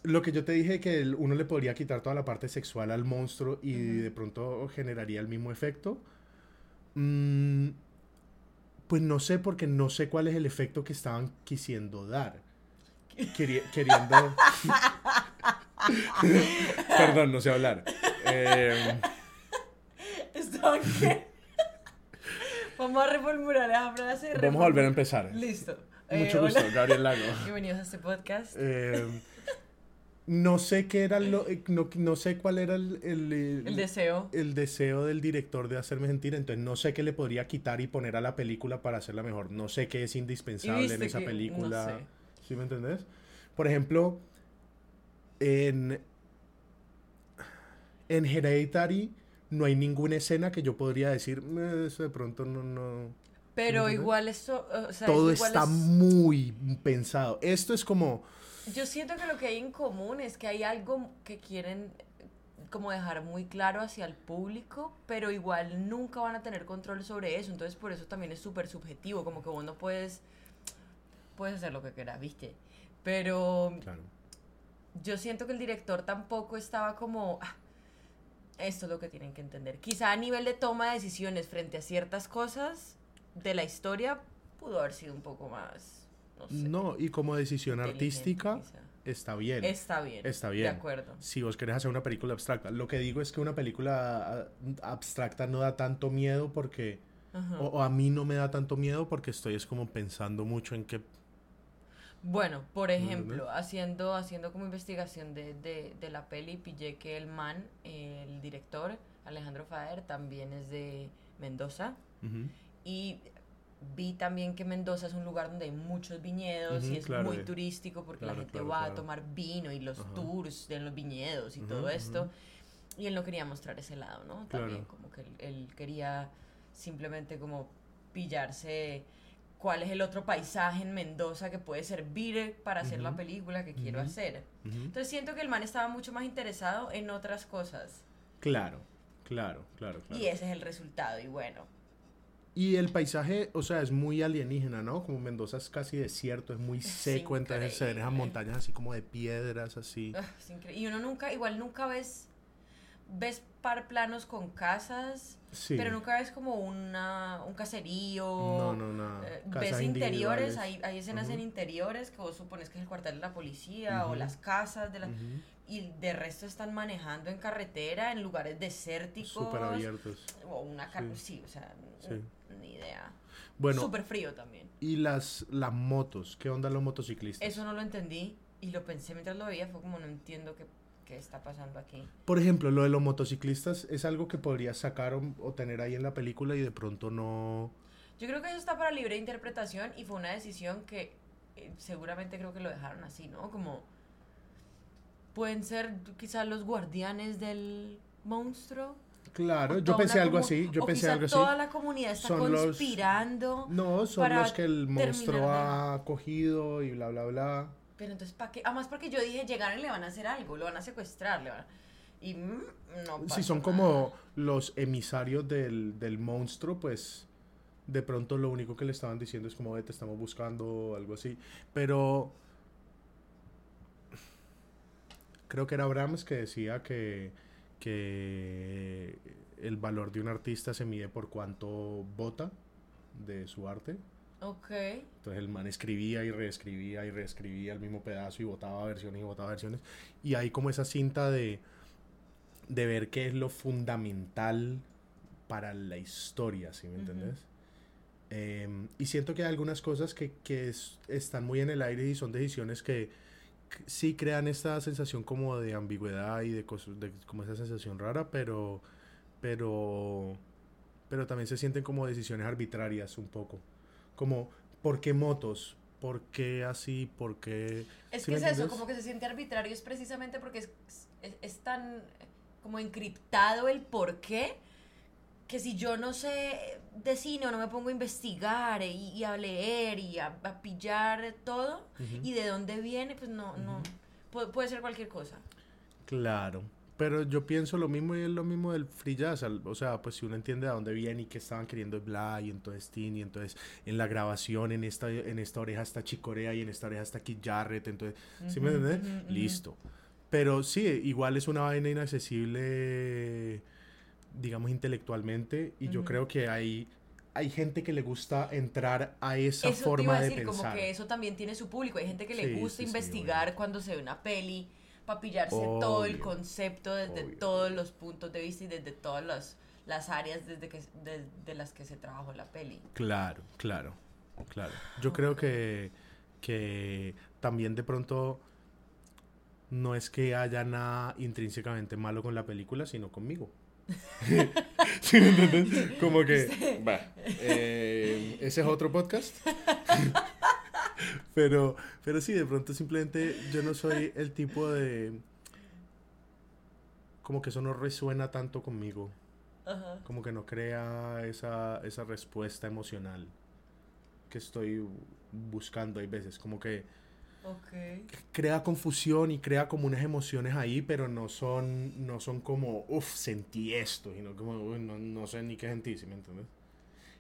Lo que yo te dije que el- uno le podría quitar toda la parte sexual al monstruo y de pronto generaría el mismo efecto. Mm, pues no sé porque no sé cuál es el efecto que estaban quisiendo dar. [LAUGHS] Queri- queriendo... [LAUGHS] Perdón, no sé hablar. [LAUGHS] Eh, que... Vamos a reformular esa frase. vamos a volver a empezar. Listo. Mucho Eh, gusto, hola. Gabriel Lago. [LAUGHS] Bienvenidos a este podcast. Eh, no sé qué era lo, eh, no, no sé cuál era el, el, el- el deseo. el deseo del director de hacerme sentir, entonces no sé qué le podría quitar y poner a la película para hacerla mejor. No sé qué es indispensable en esa película. no sé. ¿Sí me entendés? Por ejemplo, en, en Hereditary no hay ninguna escena que yo podría decir, "Eh, eso de pronto no... no. Pero igual eso, o sea, Todo igual está es- muy pensado. Esto es como... Yo siento que lo que hay en común es que hay algo que quieren como dejar muy claro hacia el público, pero igual nunca van a tener control sobre eso, entonces por eso también es súper subjetivo, como que vos no puedes, puedes hacer lo que quieras, ¿viste? Pero Claro. yo siento que el director tampoco estaba como, "Ah, esto es lo que tienen que entender. Quizá a nivel de toma de decisiones frente a ciertas cosas de la historia pudo haber sido un poco más, no sé. No, y como decisión artística quizá. está bien. Está bien. Está De bien. acuerdo. Si vos querés hacer una película abstracta. Lo que digo es que una película ah, abstracta no da tanto miedo porque... O, o a mí no me da tanto miedo porque estoy es como pensando mucho en que... Bueno, por ejemplo, haciendo, haciendo como investigación de, de, de la peli, pillé que el man, el director, Alejandro Fader, también es de Mendoza. Y vi también que Mendoza es un lugar donde hay muchos viñedos y es claro, muy eh. turístico porque la gente claro, va a tomar vino y los Ajá. tours de los viñedos y todo esto. Y él no quería mostrar ese lado, ¿no? También como que él, él quería simplemente como pillarse cuál es el otro paisaje en Mendoza que puede servir para hacer la Ujú, película que quiero ujú. hacer. ujú. Entonces siento que el man estaba mucho más interesado en otras cosas. Claro, claro, claro, claro. Y ese es el resultado. Y bueno, Y el paisaje, o sea, es muy alienígena, ¿no? Como Mendoza es casi desierto, es muy seco, entonces se ven esas montañas así como de piedras, así. es y uno nunca, igual nunca ves, ves par planos con casas, Sí. pero nunca ves como una, un caserío. No, no, nada. Eh, ves interiores, hay, hay escenas en Ujú. interiores que vos supones que es el cuartel de la policía o Ujú. las casas de la... Ujú, Y de resto están manejando en carretera, en lugares desérticos. Súper abiertos. O una Sí. sí. o sea, Sí. ni idea. Bueno, Súper frío también. y las, las motos, ¿qué onda los motociclistas? Eso no lo entendí y lo pensé mientras lo veía, fue como no entiendo qué, qué está pasando aquí. Por ejemplo, lo de los motociclistas es algo que podrías sacar o, o tener ahí en la película y de pronto no... Yo creo que eso está para libre interpretación y fue una decisión que eh, seguramente creo que lo dejaron así, ¿no? Como pueden ser quizás los guardianes del monstruo. Claro, yo pensé algo así, yo o pensé algo así. toda la comunidad está Son los- conspirando. No, son para los que el monstruo ha cogido y bla, bla, bla. Pero entonces, ¿para qué? Además, porque yo dije, llegaron y le van a hacer algo, lo van a secuestrar, le van a- Y mm, no Si pasó son nada. como los emisarios del, del monstruo, pues de pronto lo único que le estaban diciendo es como, "Ve, te estamos buscando o algo así. Pero creo que era Brahms que decía que, que el valor de un artista se mide por cuánto vota de su arte. Ok. Entonces el man escribía y reescribía y reescribía el mismo pedazo y votaba versiones y votaba versiones. Y hay como esa cinta de, de ver qué es lo fundamental para la historia, ¿sí me Ujú. entendés? Em, y siento que hay algunas cosas que, que es- están muy en el aire y son decisiones que, que sí crean esta sensación como de ambigüedad y de, de como esa sensación rara, pero, pero, pero también se sienten como decisiones arbitrarias un poco. Como, ¿por qué motos? ¿Por qué así? ¿Por qué...? Es ¿Sí que es eso, como que se siente arbitrario, es precisamente porque es, es- es tan eh, como encriptado el por qué, que si yo no sé de cine o no me pongo a investigar y, y a leer y a, a pillar todo y de dónde viene, pues no, no, puede ser cualquier cosa. Claro. Pero yo pienso lo mismo y es lo mismo del free jazz. O sea, pues si uno entiende a dónde viene y qué estaban queriendo bla y entonces Tin y entonces en la grabación en esta, en esta oreja está Chicorea y en esta oreja está Kid Jarrett. Entonces, ¿sí me entiendes? Listo. Pero sí, igual es una vaina inaccesible, digamos, intelectualmente. Y yo creo que hay, hay gente que le gusta entrar a esa Eso te forma iba a de decir, como pensar. que eso también tiene su público. Hay gente que le Sí, gusta sí, investigar cuando se ve una peli, para pillarse todo el concepto desde obvio, todos los puntos de vista y desde todas las, las áreas desde que, de, de las que se trabajó la peli. Claro, claro, claro. Yo creo que, que también de pronto no es que haya nada intrínsecamente malo con la película, sino conmigo. [LAUGHS] ¿Sí me entiendes? Como que, [LAUGHS] va, eh, ese es otro podcast. [LAUGHS] pero, pero sí, de pronto simplemente yo no soy el tipo de... Como que eso no resuena tanto conmigo Ajá. como que no crea esa, esa respuesta emocional que estoy buscando hay veces, como que crea confusión y crea como unas emociones ahí, pero no son, no son como, uff, sentí esto, sino como, "Uy, no, no sé ni qué sentí, ¿sí me entiendes?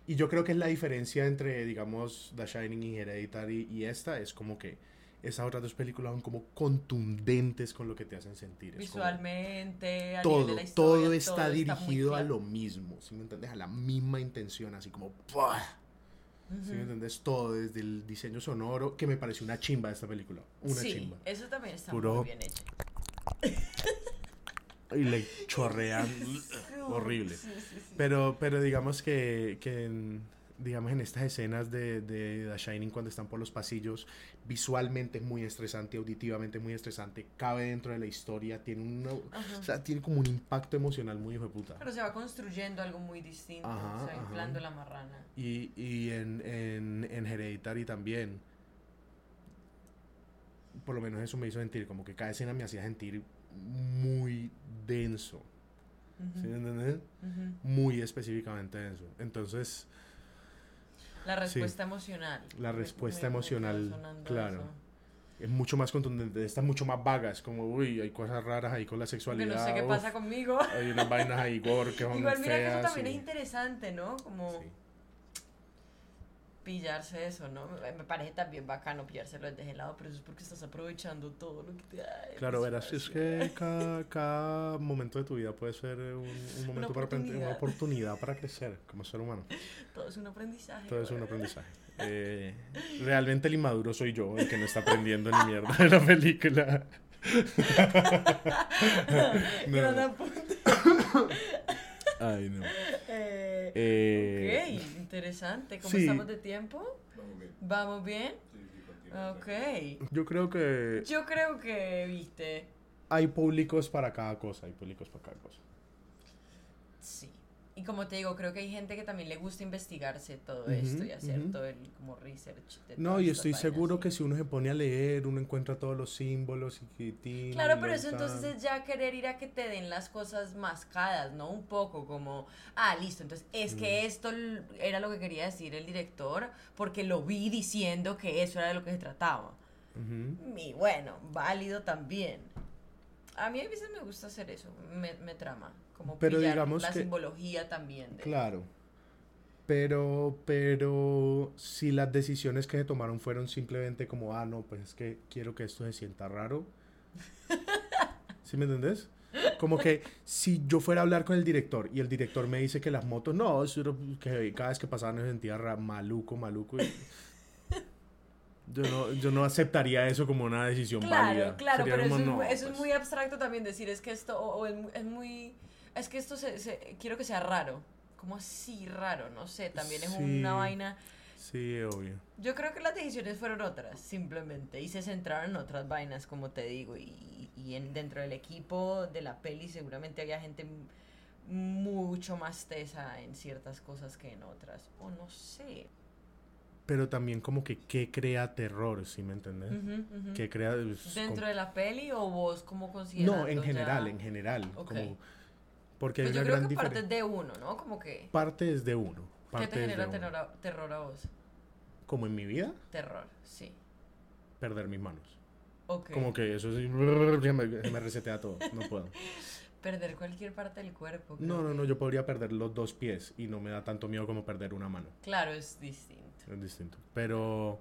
Y yo creo que es la diferencia entre, digamos, The Shining y Hereditary y esta, es como que esas otras dos películas son como contundentes con lo que te hacen sentir. es como- Visualmente, a nivel todo, de la historia, todo está dirigido a lo mismo, ¿sí me entiendes? A la misma intención, así como. ¿sí me Ujú. entiendes? Todo, desde el diseño sonoro, que me pareció una chimba esta película, una sí, chimba. eso también está Puro- muy bien hecho. [LAUGHS] Y le chorrean, [LAUGHS] horrible. Sí, sí, sí. Pero, pero digamos que, que en, digamos en estas escenas de, de The Shining cuando están por los pasillos, visualmente es muy estresante, auditivamente es muy estresante, cabe dentro de la historia, tiene una, Ajá. o sea, tiene como un impacto emocional muy hijo de puta. Pero se va construyendo algo muy distinto, Ajá, se va inflando la marrana. Y, y en, en, en Hereditary también. Por lo menos eso me hizo sentir, como que cada escena me hacía sentir muy denso. ¿Sí me entiendes? Ujú. Muy específicamente denso. Entonces, La respuesta emocional. La Me- respuesta me- me emocional, sonando claro. eso. es mucho más contundente. Esta es mucho más vaga. Es como, uy, hay cosas raras ahí con la Que sexualidad. no sé qué uf, pasa conmigo. Hay unas vainas ahí gore que son Igual mira que eso feas también y- es interesante, ¿no? Como Sí. Pillarse eso, ¿no? Me parece también bacano pillárselo desde ese lado, pero eso es porque estás aprovechando todo lo que te da. el Claro, verás, es espacio. que cada, cada momento de tu vida puede ser un, un momento para aprender, una oportunidad. oportunidad para crecer como ser humano. Todo es un aprendizaje. Todo es un aprendizaje. Eh, [LAUGHS] realmente el inmaduro soy yo, el que no está aprendiendo ni mierda de la película. [LAUGHS] [LAUGHS] No. Gran apunte. Ay, no. Eh, Eh, interesante. ¿Cómo sí. estamos de tiempo? ¿Vamos bien? Ok. Yo creo que Yo creo que, viste, hay públicos para cada cosa, hay públicos para cada cosa. sí. Y como te digo, creo que hay gente que también le gusta investigarse todo esto y hacer todo el como research. no, y estoy seguro que si uno se pone a leer, uno encuentra todos los símbolos y Claro, pero eso entonces es ya querer ir a que te den las cosas mascadas, ¿no? Un poco como, ah, listo, entonces es que mm. esto era lo que quería decir el director porque lo vi diciendo que eso era de lo que se trataba. Y bueno, válido también. A mí a veces me gusta hacer eso, me, me trama. Como pero digamos la simbología también. Claro. Pero, pero si las decisiones que se tomaron fueron simplemente como, ah, no, pues es que quiero que esto se sienta raro. [LAUGHS] ¿Sí me entendés? Como que si yo fuera a hablar con el director y el director me dice que las motos, no, que cada vez que pasaban se sentía maluco, maluco. [LAUGHS] yo, no, yo no aceptaría eso como una decisión válida. Claro, claro, pero eso, es, muy, eso es, pues". muy abstracto también decir, es que esto es muy es que esto se, quiero que sea raro. Como así raro, no sé, también es una vaina. Sí, obvio. Yo creo que las decisiones fueron otras, simplemente, y se centraron en otras vainas, como te digo, y, y en, dentro del equipo de la peli seguramente había gente mucho más tesa en ciertas cosas que en otras, o no sé. Pero también como que qué crea terror, ¿sí me entendés? ¿Qué crea... Pues, ¿Dentro de la peli o vos como consideras? No, en general, en general. Como porque pues yo creo que parte es de uno, ¿no? Como que... Parte es de uno. ¿Qué te genera terror a, vos? ¿Como en mi vida? Terror, sí. Perder mis manos. Okay. Como que eso sí, me, me resetea todo, no puedo. [LAUGHS] Perder cualquier parte del cuerpo. No, no, no, yo podría perder los dos pies y no me da tanto miedo como perder una mano. Claro, es distinto. Es distinto. Pero...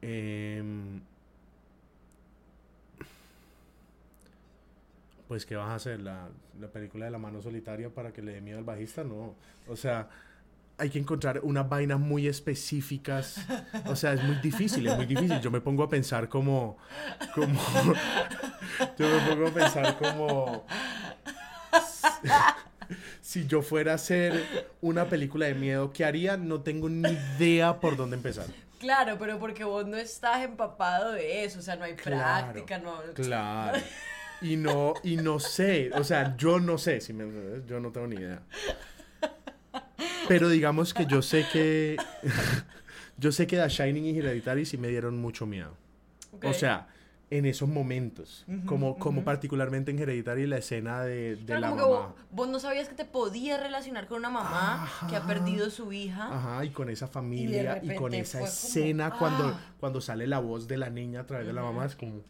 Eh, pues ¿qué vas a hacer? ¿La, la película de la mano solitaria para que le dé miedo al bajista? No. O sea, hay que encontrar unas vainas muy específicas. O sea, es muy difícil, es muy difícil. Yo me pongo a pensar como... como [LAUGHS] yo me pongo a pensar como... [LAUGHS] si yo fuera a hacer una película de miedo, ¿qué haría? No tengo ni idea por dónde empezar. Claro, pero porque vos no estás empapado de eso, o sea, no hay práctica, no... Claro. Y no, y no sé, o sea, yo no sé, si me, yo no tengo ni idea. Pero digamos que yo sé que, [LAUGHS] yo sé que The Shining y Hereditary sí me dieron mucho miedo. O sea, en esos momentos, como, como particularmente en Hereditary la escena de, de la mamá. Vos, vos, no sabías que te podías relacionar con una mamá que ha perdido su hija. Ajá, y con esa familia y, con esa escena cuando, ¡ah! cuando sale la voz de la niña a través de la mamá, es como...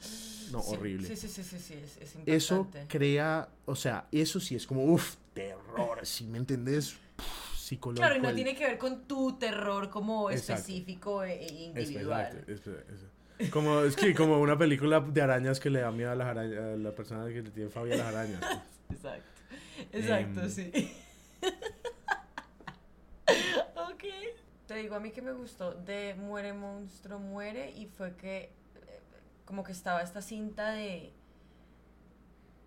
No, horrible. Sí, sí, sí, sí, sí, es, es Eso crea, o sea, eso sí es como, uff, terror, si me entendés, psicológico. Claro, y no tiene que ver con tu terror como específico e, e individual. Como, es que como una película de arañas que le da miedo a, las arañas, a la persona que le tiene fobia a las arañas. Pues. Exacto, exacto, em, sí. [LAUGHS] ok. Te digo, a mí que me gustó de Muere Monstruo Muere y fue que como que estaba esta cinta de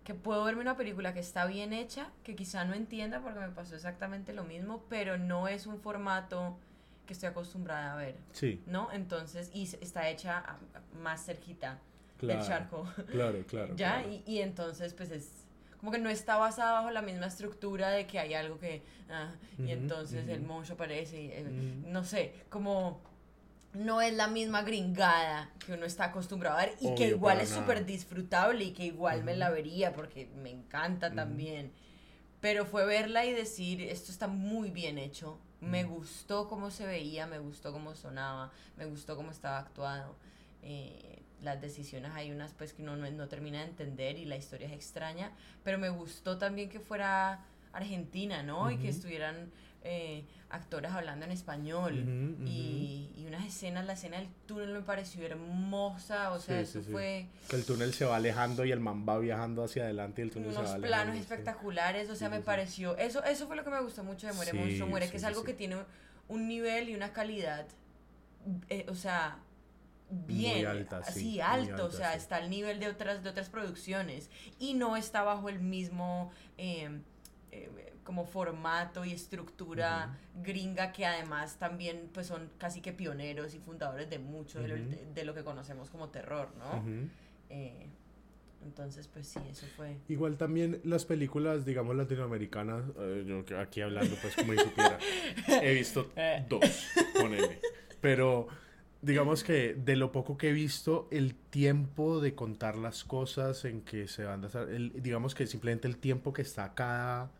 que puedo verme una película que está bien hecha, que quizá no entienda porque me pasó exactamente lo mismo, pero no es un formato que estoy acostumbrada a ver. Sí. ¿No? Entonces, y está hecha más cerquita del charco. Claro, claro. [LAUGHS] ¿Ya? Y, y, entonces, pues es como que no está basada bajo la misma estructura de que hay algo que, ah, y entonces el monstruo aparece, y, eh, no sé, como no es la misma gringada que uno está acostumbrado a ver y que igual es súper disfrutable y que igual me la vería porque me encanta también. Pero fue verla y decir, esto está muy bien hecho, me gustó cómo se veía, me gustó cómo sonaba, me gustó cómo estaba actuado. Eh, las decisiones hay unas pues que uno no, no termina de entender y la historia es extraña, pero me gustó también que fuera argentina, ¿no? Y que estuvieran eh, actores hablando en español. Y, y, unas escenas, la escena del túnel me pareció hermosa, o sea, eso fue... Que el túnel se va alejando y el man va viajando hacia adelante y el túnel se va alejando. planos espectaculares, o sea, me pareció... Eso, eso fue lo que me gustó mucho de Muere Monstruo Muere, que es algo que tiene un nivel y una calidad, eh, o sea, bien, así alto, o sea, está al nivel de otras, de otras producciones y no está bajo el mismo... Eh, eh, como formato y estructura gringa que además también pues son casi que pioneros y fundadores de mucho de, lo, que conocemos como terror, ¿no? Eh, Entonces, pues sí, eso fue. Igual también las películas, digamos, latinoamericanas, eh, yo aquí hablando pues como si supiera, he visto [LAUGHS] Eh. dos, ponele. Pero digamos que de lo poco que he visto, el tiempo de contar las cosas en que se van a hacer, el- digamos que simplemente el tiempo que está cada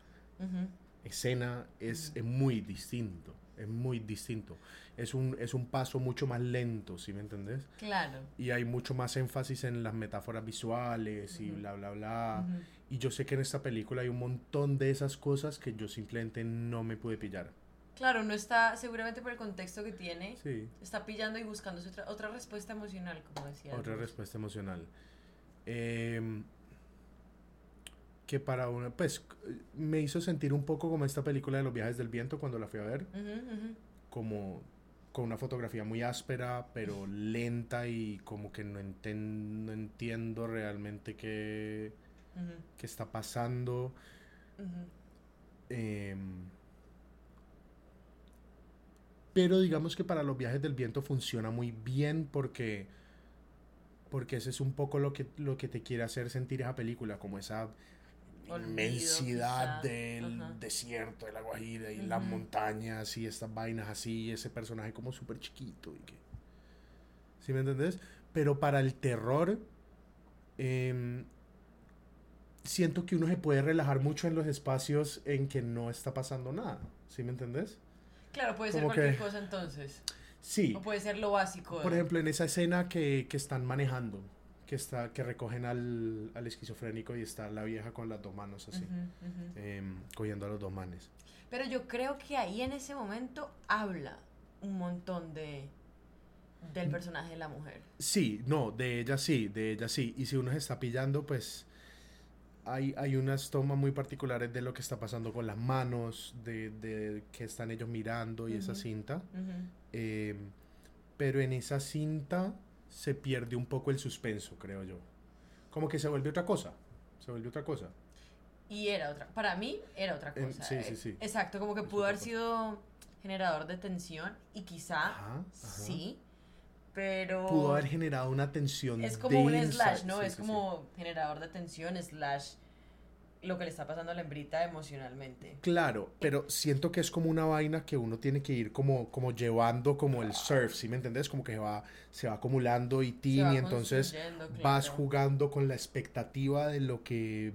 Escena es, es muy distinto, es muy distinto. Es un, es un paso mucho más lento, ¿sí me entendés? Claro. Y hay mucho más énfasis en las metáforas visuales y bla, bla, bla. Y yo sé que en esta película hay un montón de esas cosas que yo simplemente no me pude pillar. Claro, no está, seguramente por el contexto que tiene, Sí, está pillando y buscando otra, otra respuesta emocional, como decía. otra respuesta emocional. Em, que para una, pues me hizo sentir un poco como esta película de los viajes del viento cuando la fui a ver, como con una fotografía muy áspera, pero [LAUGHS] lenta y como que no, enten- no entiendo realmente qué, qué está pasando. Em, pero digamos que para los viajes del viento funciona muy bien porque porque ese es un poco lo que lo que te quiere hacer sentir esa película como esa Olvido, inmensidad quizá. del Ajá. desierto de la Guajira y las Ujú. montañas y estas vainas así ese personaje como súper chiquito y que ¿sí me entendés? pero para el terror em, siento que uno se puede relajar mucho en los espacios en que no está pasando nada ¿sí me entendés? Claro, puede ser Como cualquier que- cosa entonces. sí O puede ser lo básico. por ejemplo en esa escena que, que están manejando que está que recogen al, al esquizofrénico y está la vieja con las dos manos así Ujú, ujú. em, cogiendo a los dos manes Pero yo creo que ahí en ese momento habla un montón de Mm. del personaje de la mujer. Sí, no, de ella sí, de ella sí. Y si uno se está pillando, pues hay, hay unas tomas muy particulares de lo que está pasando con las manos, de, de que están ellos mirando y esa Ujú. cinta. Ujú. Eh, pero en esa cinta se pierde un poco el suspenso, creo yo. Como que se vuelve otra cosa. Se vuelve otra cosa. Y era otra, para mí era otra cosa. sí, eh, sí, sí. Exacto, como que Es pudo haber cosa. sido generador de tensión y quizá Ajá, ajá. sí, pero Pudo haber generado una tensión es como un slash, ¿no? Es como generador de tensión slash lo que le está pasando a la hembrita emocionalmente. Claro, pero siento que es como una vaina que uno tiene que ir como, como llevando como el surf, ¿sí me entendés? Como que se va, se va acumulando y va y entonces construyendo, vas claro, jugando con la expectativa de lo que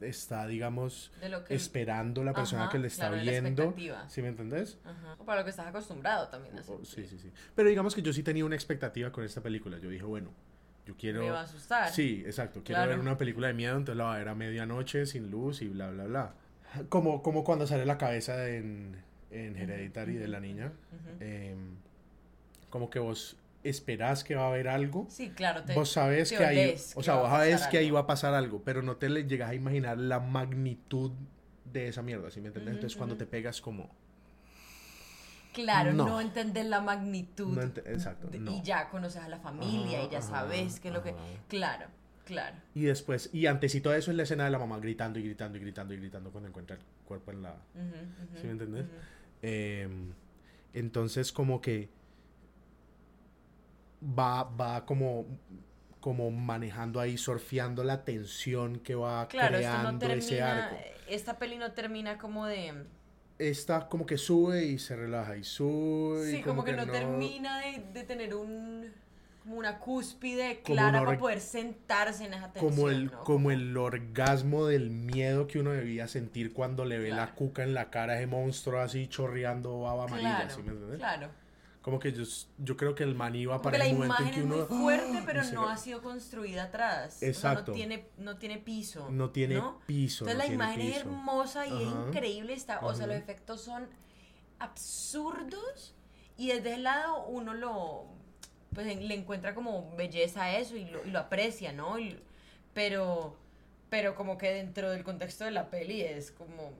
está, digamos, que esperando la persona Ajá, que le está claro, viendo. ¿sí me entendés? Ajá. O para lo que estás acostumbrado también a O- sentir. sí, sí, sí. Pero digamos que yo sí tenía una expectativa con esta película. Yo dije, bueno, yo quiero... Me va a asustar. Sí, exacto. Quiero Claro. ver una película de miedo, entonces la voy a ver a medianoche, sin luz y bla, bla, bla. Como, como cuando sale la cabeza en, en Hereditary de la niña. Ujú. em, como que vos esperás que va a haber algo. Sí, claro. Te, vos sabes te que ahí, o sea, va a vos sabes pasar que ahí algo. va a pasar algo, pero no te le llegas a imaginar la magnitud de esa mierda, ¿sí me entiendes? Ujú, Entonces cuando te pegas como... Claro, No. no, entender la magnitud. No exacto, no. Y ya conoces a la familia y Ajá, ya ajá, sabes qué es lo que... ajá. Claro, claro. Y después, y antesito de eso es la escena de la mamá gritando y gritando y gritando y gritando cuando encuentra el cuerpo en la... ¿Sí me entendés? Em, entonces como que va, va como, como manejando ahí, surfeando la tensión que va Claro, esto creando no ese termina... arco. Esta peli no termina como de... Esta como que sube y se relaja y sube. y Sí, como que, no, termina de, de tener un... Como una cúspide clara para poder sentarse en esa tensión, Como el, ¿no? como el orgasmo del miedo que uno debía sentir cuando le ve la cuca en la cara a ese monstruo así chorreando baba amarilla, Claro, ¿sí me entiendes? claro. Como que yo, yo creo que el man iba para la el momento en imagen que es uno... muy fuerte, ¡Ah! pero se no ha sido construida atrás. O sea, Exacto. no tiene, no tiene piso. No tiene ¿no? piso. Entonces no la tiene imagen es hermosa y es increíble. Está, o sea, los efectos son absurdos y desde el lado uno lo pues le encuentra como belleza a eso y lo, y lo aprecia, ¿no? Y- pero pero como que dentro del contexto de la peli es como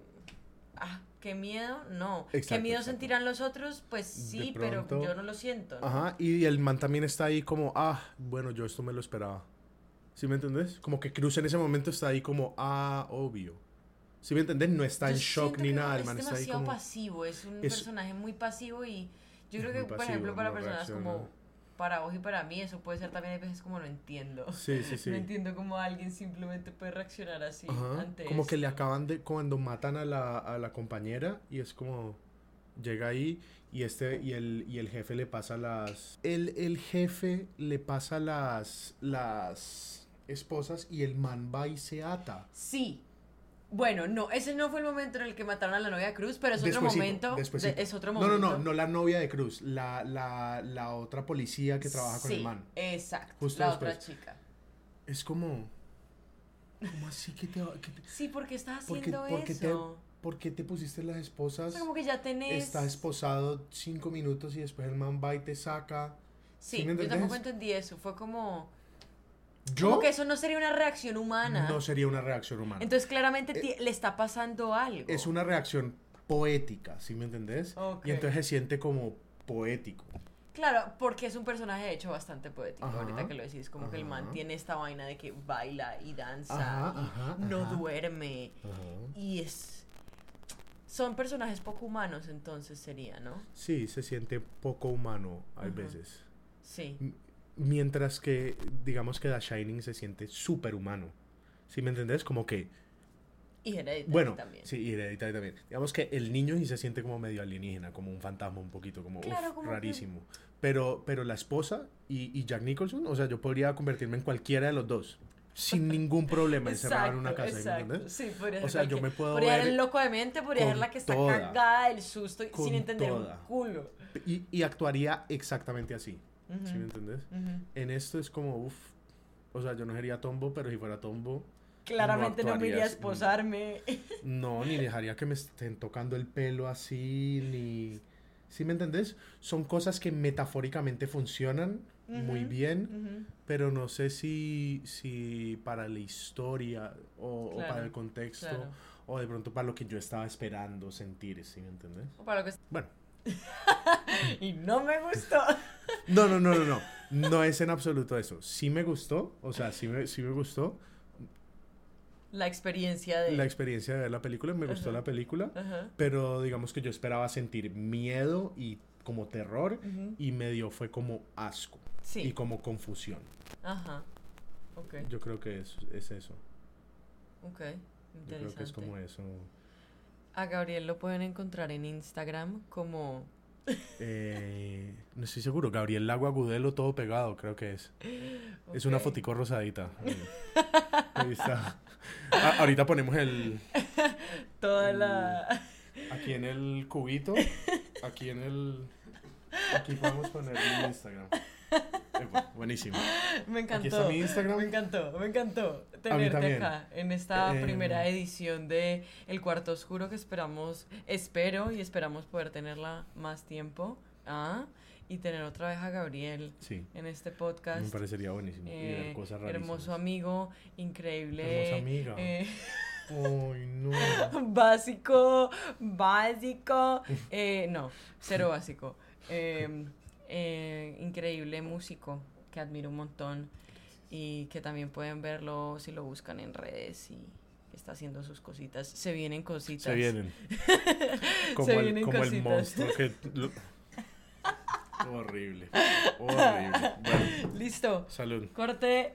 ah, qué miedo, no. qué miedo exacto. sentirán los otros, pues sí, pero yo no lo siento. ¿no? Ajá, y el man también está ahí como, ah, bueno, yo esto me lo esperaba. ¿Sí me entendés? Como que Cruz en ese momento está ahí como, ah, obvio. ¿Sí me entendés? No está Yo en shock ni nada, el es man está ahí demasiado como... pasivo, es un Es- personaje muy pasivo y yo Es creo que, por pasivo, ejemplo, para personas reacciona. como, para vos y para mí, eso puede ser también a veces como no entiendo. Sí, sí, sí. No entiendo cómo alguien simplemente puede reaccionar así Ajá, ante Como que le acaban de, cuando matan a la, a la compañera y es como, llega ahí y este, y el, y el jefe le pasa las, el, el jefe le pasa las, las esposas y el man va y se ata. Sí. Bueno, no, ese no fue el momento en el que mataron a la novia de Cruz, pero es otro Despuésito, momento. de- es otro No, momento. no, no, no la novia de Cruz, la, la, la otra policía que trabaja con el man. Exacto. Justo la después. otra chica. Es como, ¿cómo así que te, que te- Sí, porque estás haciendo por qué te- eso. por qué te pusiste las O esposas? sea, como que ya tenés. Está esposado cinco minutos y después el man va y te saca. Sí, ¿Sí yo tampoco entendí eso. Fue como. Yo Como que eso no sería una reacción humana. no sería una reacción humana. Entonces, claramente ti- le está pasando algo. es una reacción poética, ¿sí me entendés? Y entonces se siente como poético. Claro, porque es un personaje de hecho bastante poético. Ajá. Ahorita que lo decís, como que el man tiene esta vaina de que baila y danza Ajá, y no duerme. Y es. Son personajes poco humanos, entonces sería, ¿no? Sí, se siente poco humano a veces. Sí. Mientras que, digamos que The Shining se siente súper humano. ¿Sí me entendés? Como que, Y Hereditary bueno, también. sí, y Hereditary también. Digamos que el niño sí se siente como medio alienígena, como un fantasma un poquito, como, uf, Claro, como que- rarísimo. Pero, pero la esposa y, y Jack Nicholson, o sea, yo podría convertirme en cualquiera de los dos. Sin [LAUGHS] ningún problema, encerrado en una casa. ¿sí me exacto. Sí, podría O ser sea, yo me puedo Podría ser ver el loco de mente, podría ser la que está toda, cagada del susto sin entender toda. un culo. Y, y actuaría exactamente así. Ujú, ¿Sí me entendés? En esto es como, uff. O sea, yo no sería tombo, pero si fuera tombo, Claramente no, me iría a mm. esposarme. no, ni dejaría que me estén tocando el pelo así, ni. ¿Sí me entendés? Son cosas que metafóricamente funcionan muy bien, pero no sé si, si para la historia o, para el contexto Claro. o de pronto para lo que yo estaba esperando sentir, ¿sí me entendés? O para lo que- Bueno, [LAUGHS] Y no me gustó. no, no, no, no, no. No es en absoluto eso. Sí me gustó, o sea, sí me, sí me gustó La experiencia de. la experiencia de ver la película, me gustó la película, Ajá. pero digamos que yo esperaba sentir miedo y como terror Ujú. y medio fue como asco Sí. y como confusión. Ajá. Ok. Yo creo que es, es eso. Ok. Yo creo Interesante. que es como eso. A Gabriel lo pueden encontrar en Instagram como. Eh, no estoy seguro. Gabriel Lago Agudelo, todo pegado, creo que es. Es una fotico rosadita. [LAUGHS] Ahí. Está. Ah, ahorita ponemos el. Toda la. Aquí en el cubito. Aquí en el. Aquí podemos poner mi Instagram. [LAUGHS] Buenísimo. Me encantó. Aquí está mi Instagram. Me encantó, me encantó tenerte acá en esta Eh, primera edición de El Cuarto Oscuro que esperamos, espero y esperamos poder tenerla más tiempo. Ah, y tener otra vez a Gabriel Sí, en este me podcast. parecería buenísimo. y ver Eh, cosas rarísimas. hermoso amigo, increíble. Hermosa amiga. eh, Uy, no. [LAUGHS] básico, básico. [LAUGHS] eh, no, cero básico. Eh, eh, increíble músico que admiro un montón y que también pueden verlo si lo buscan en redes y está haciendo sus cositas. Se vienen cositas. Se vienen. [LAUGHS] [LAUGHS] Como, Se el, vienen como el cositas. monstruo que. lo- [LAUGHS] Horrible. Horrible. Bueno, Listo. salud. Corte.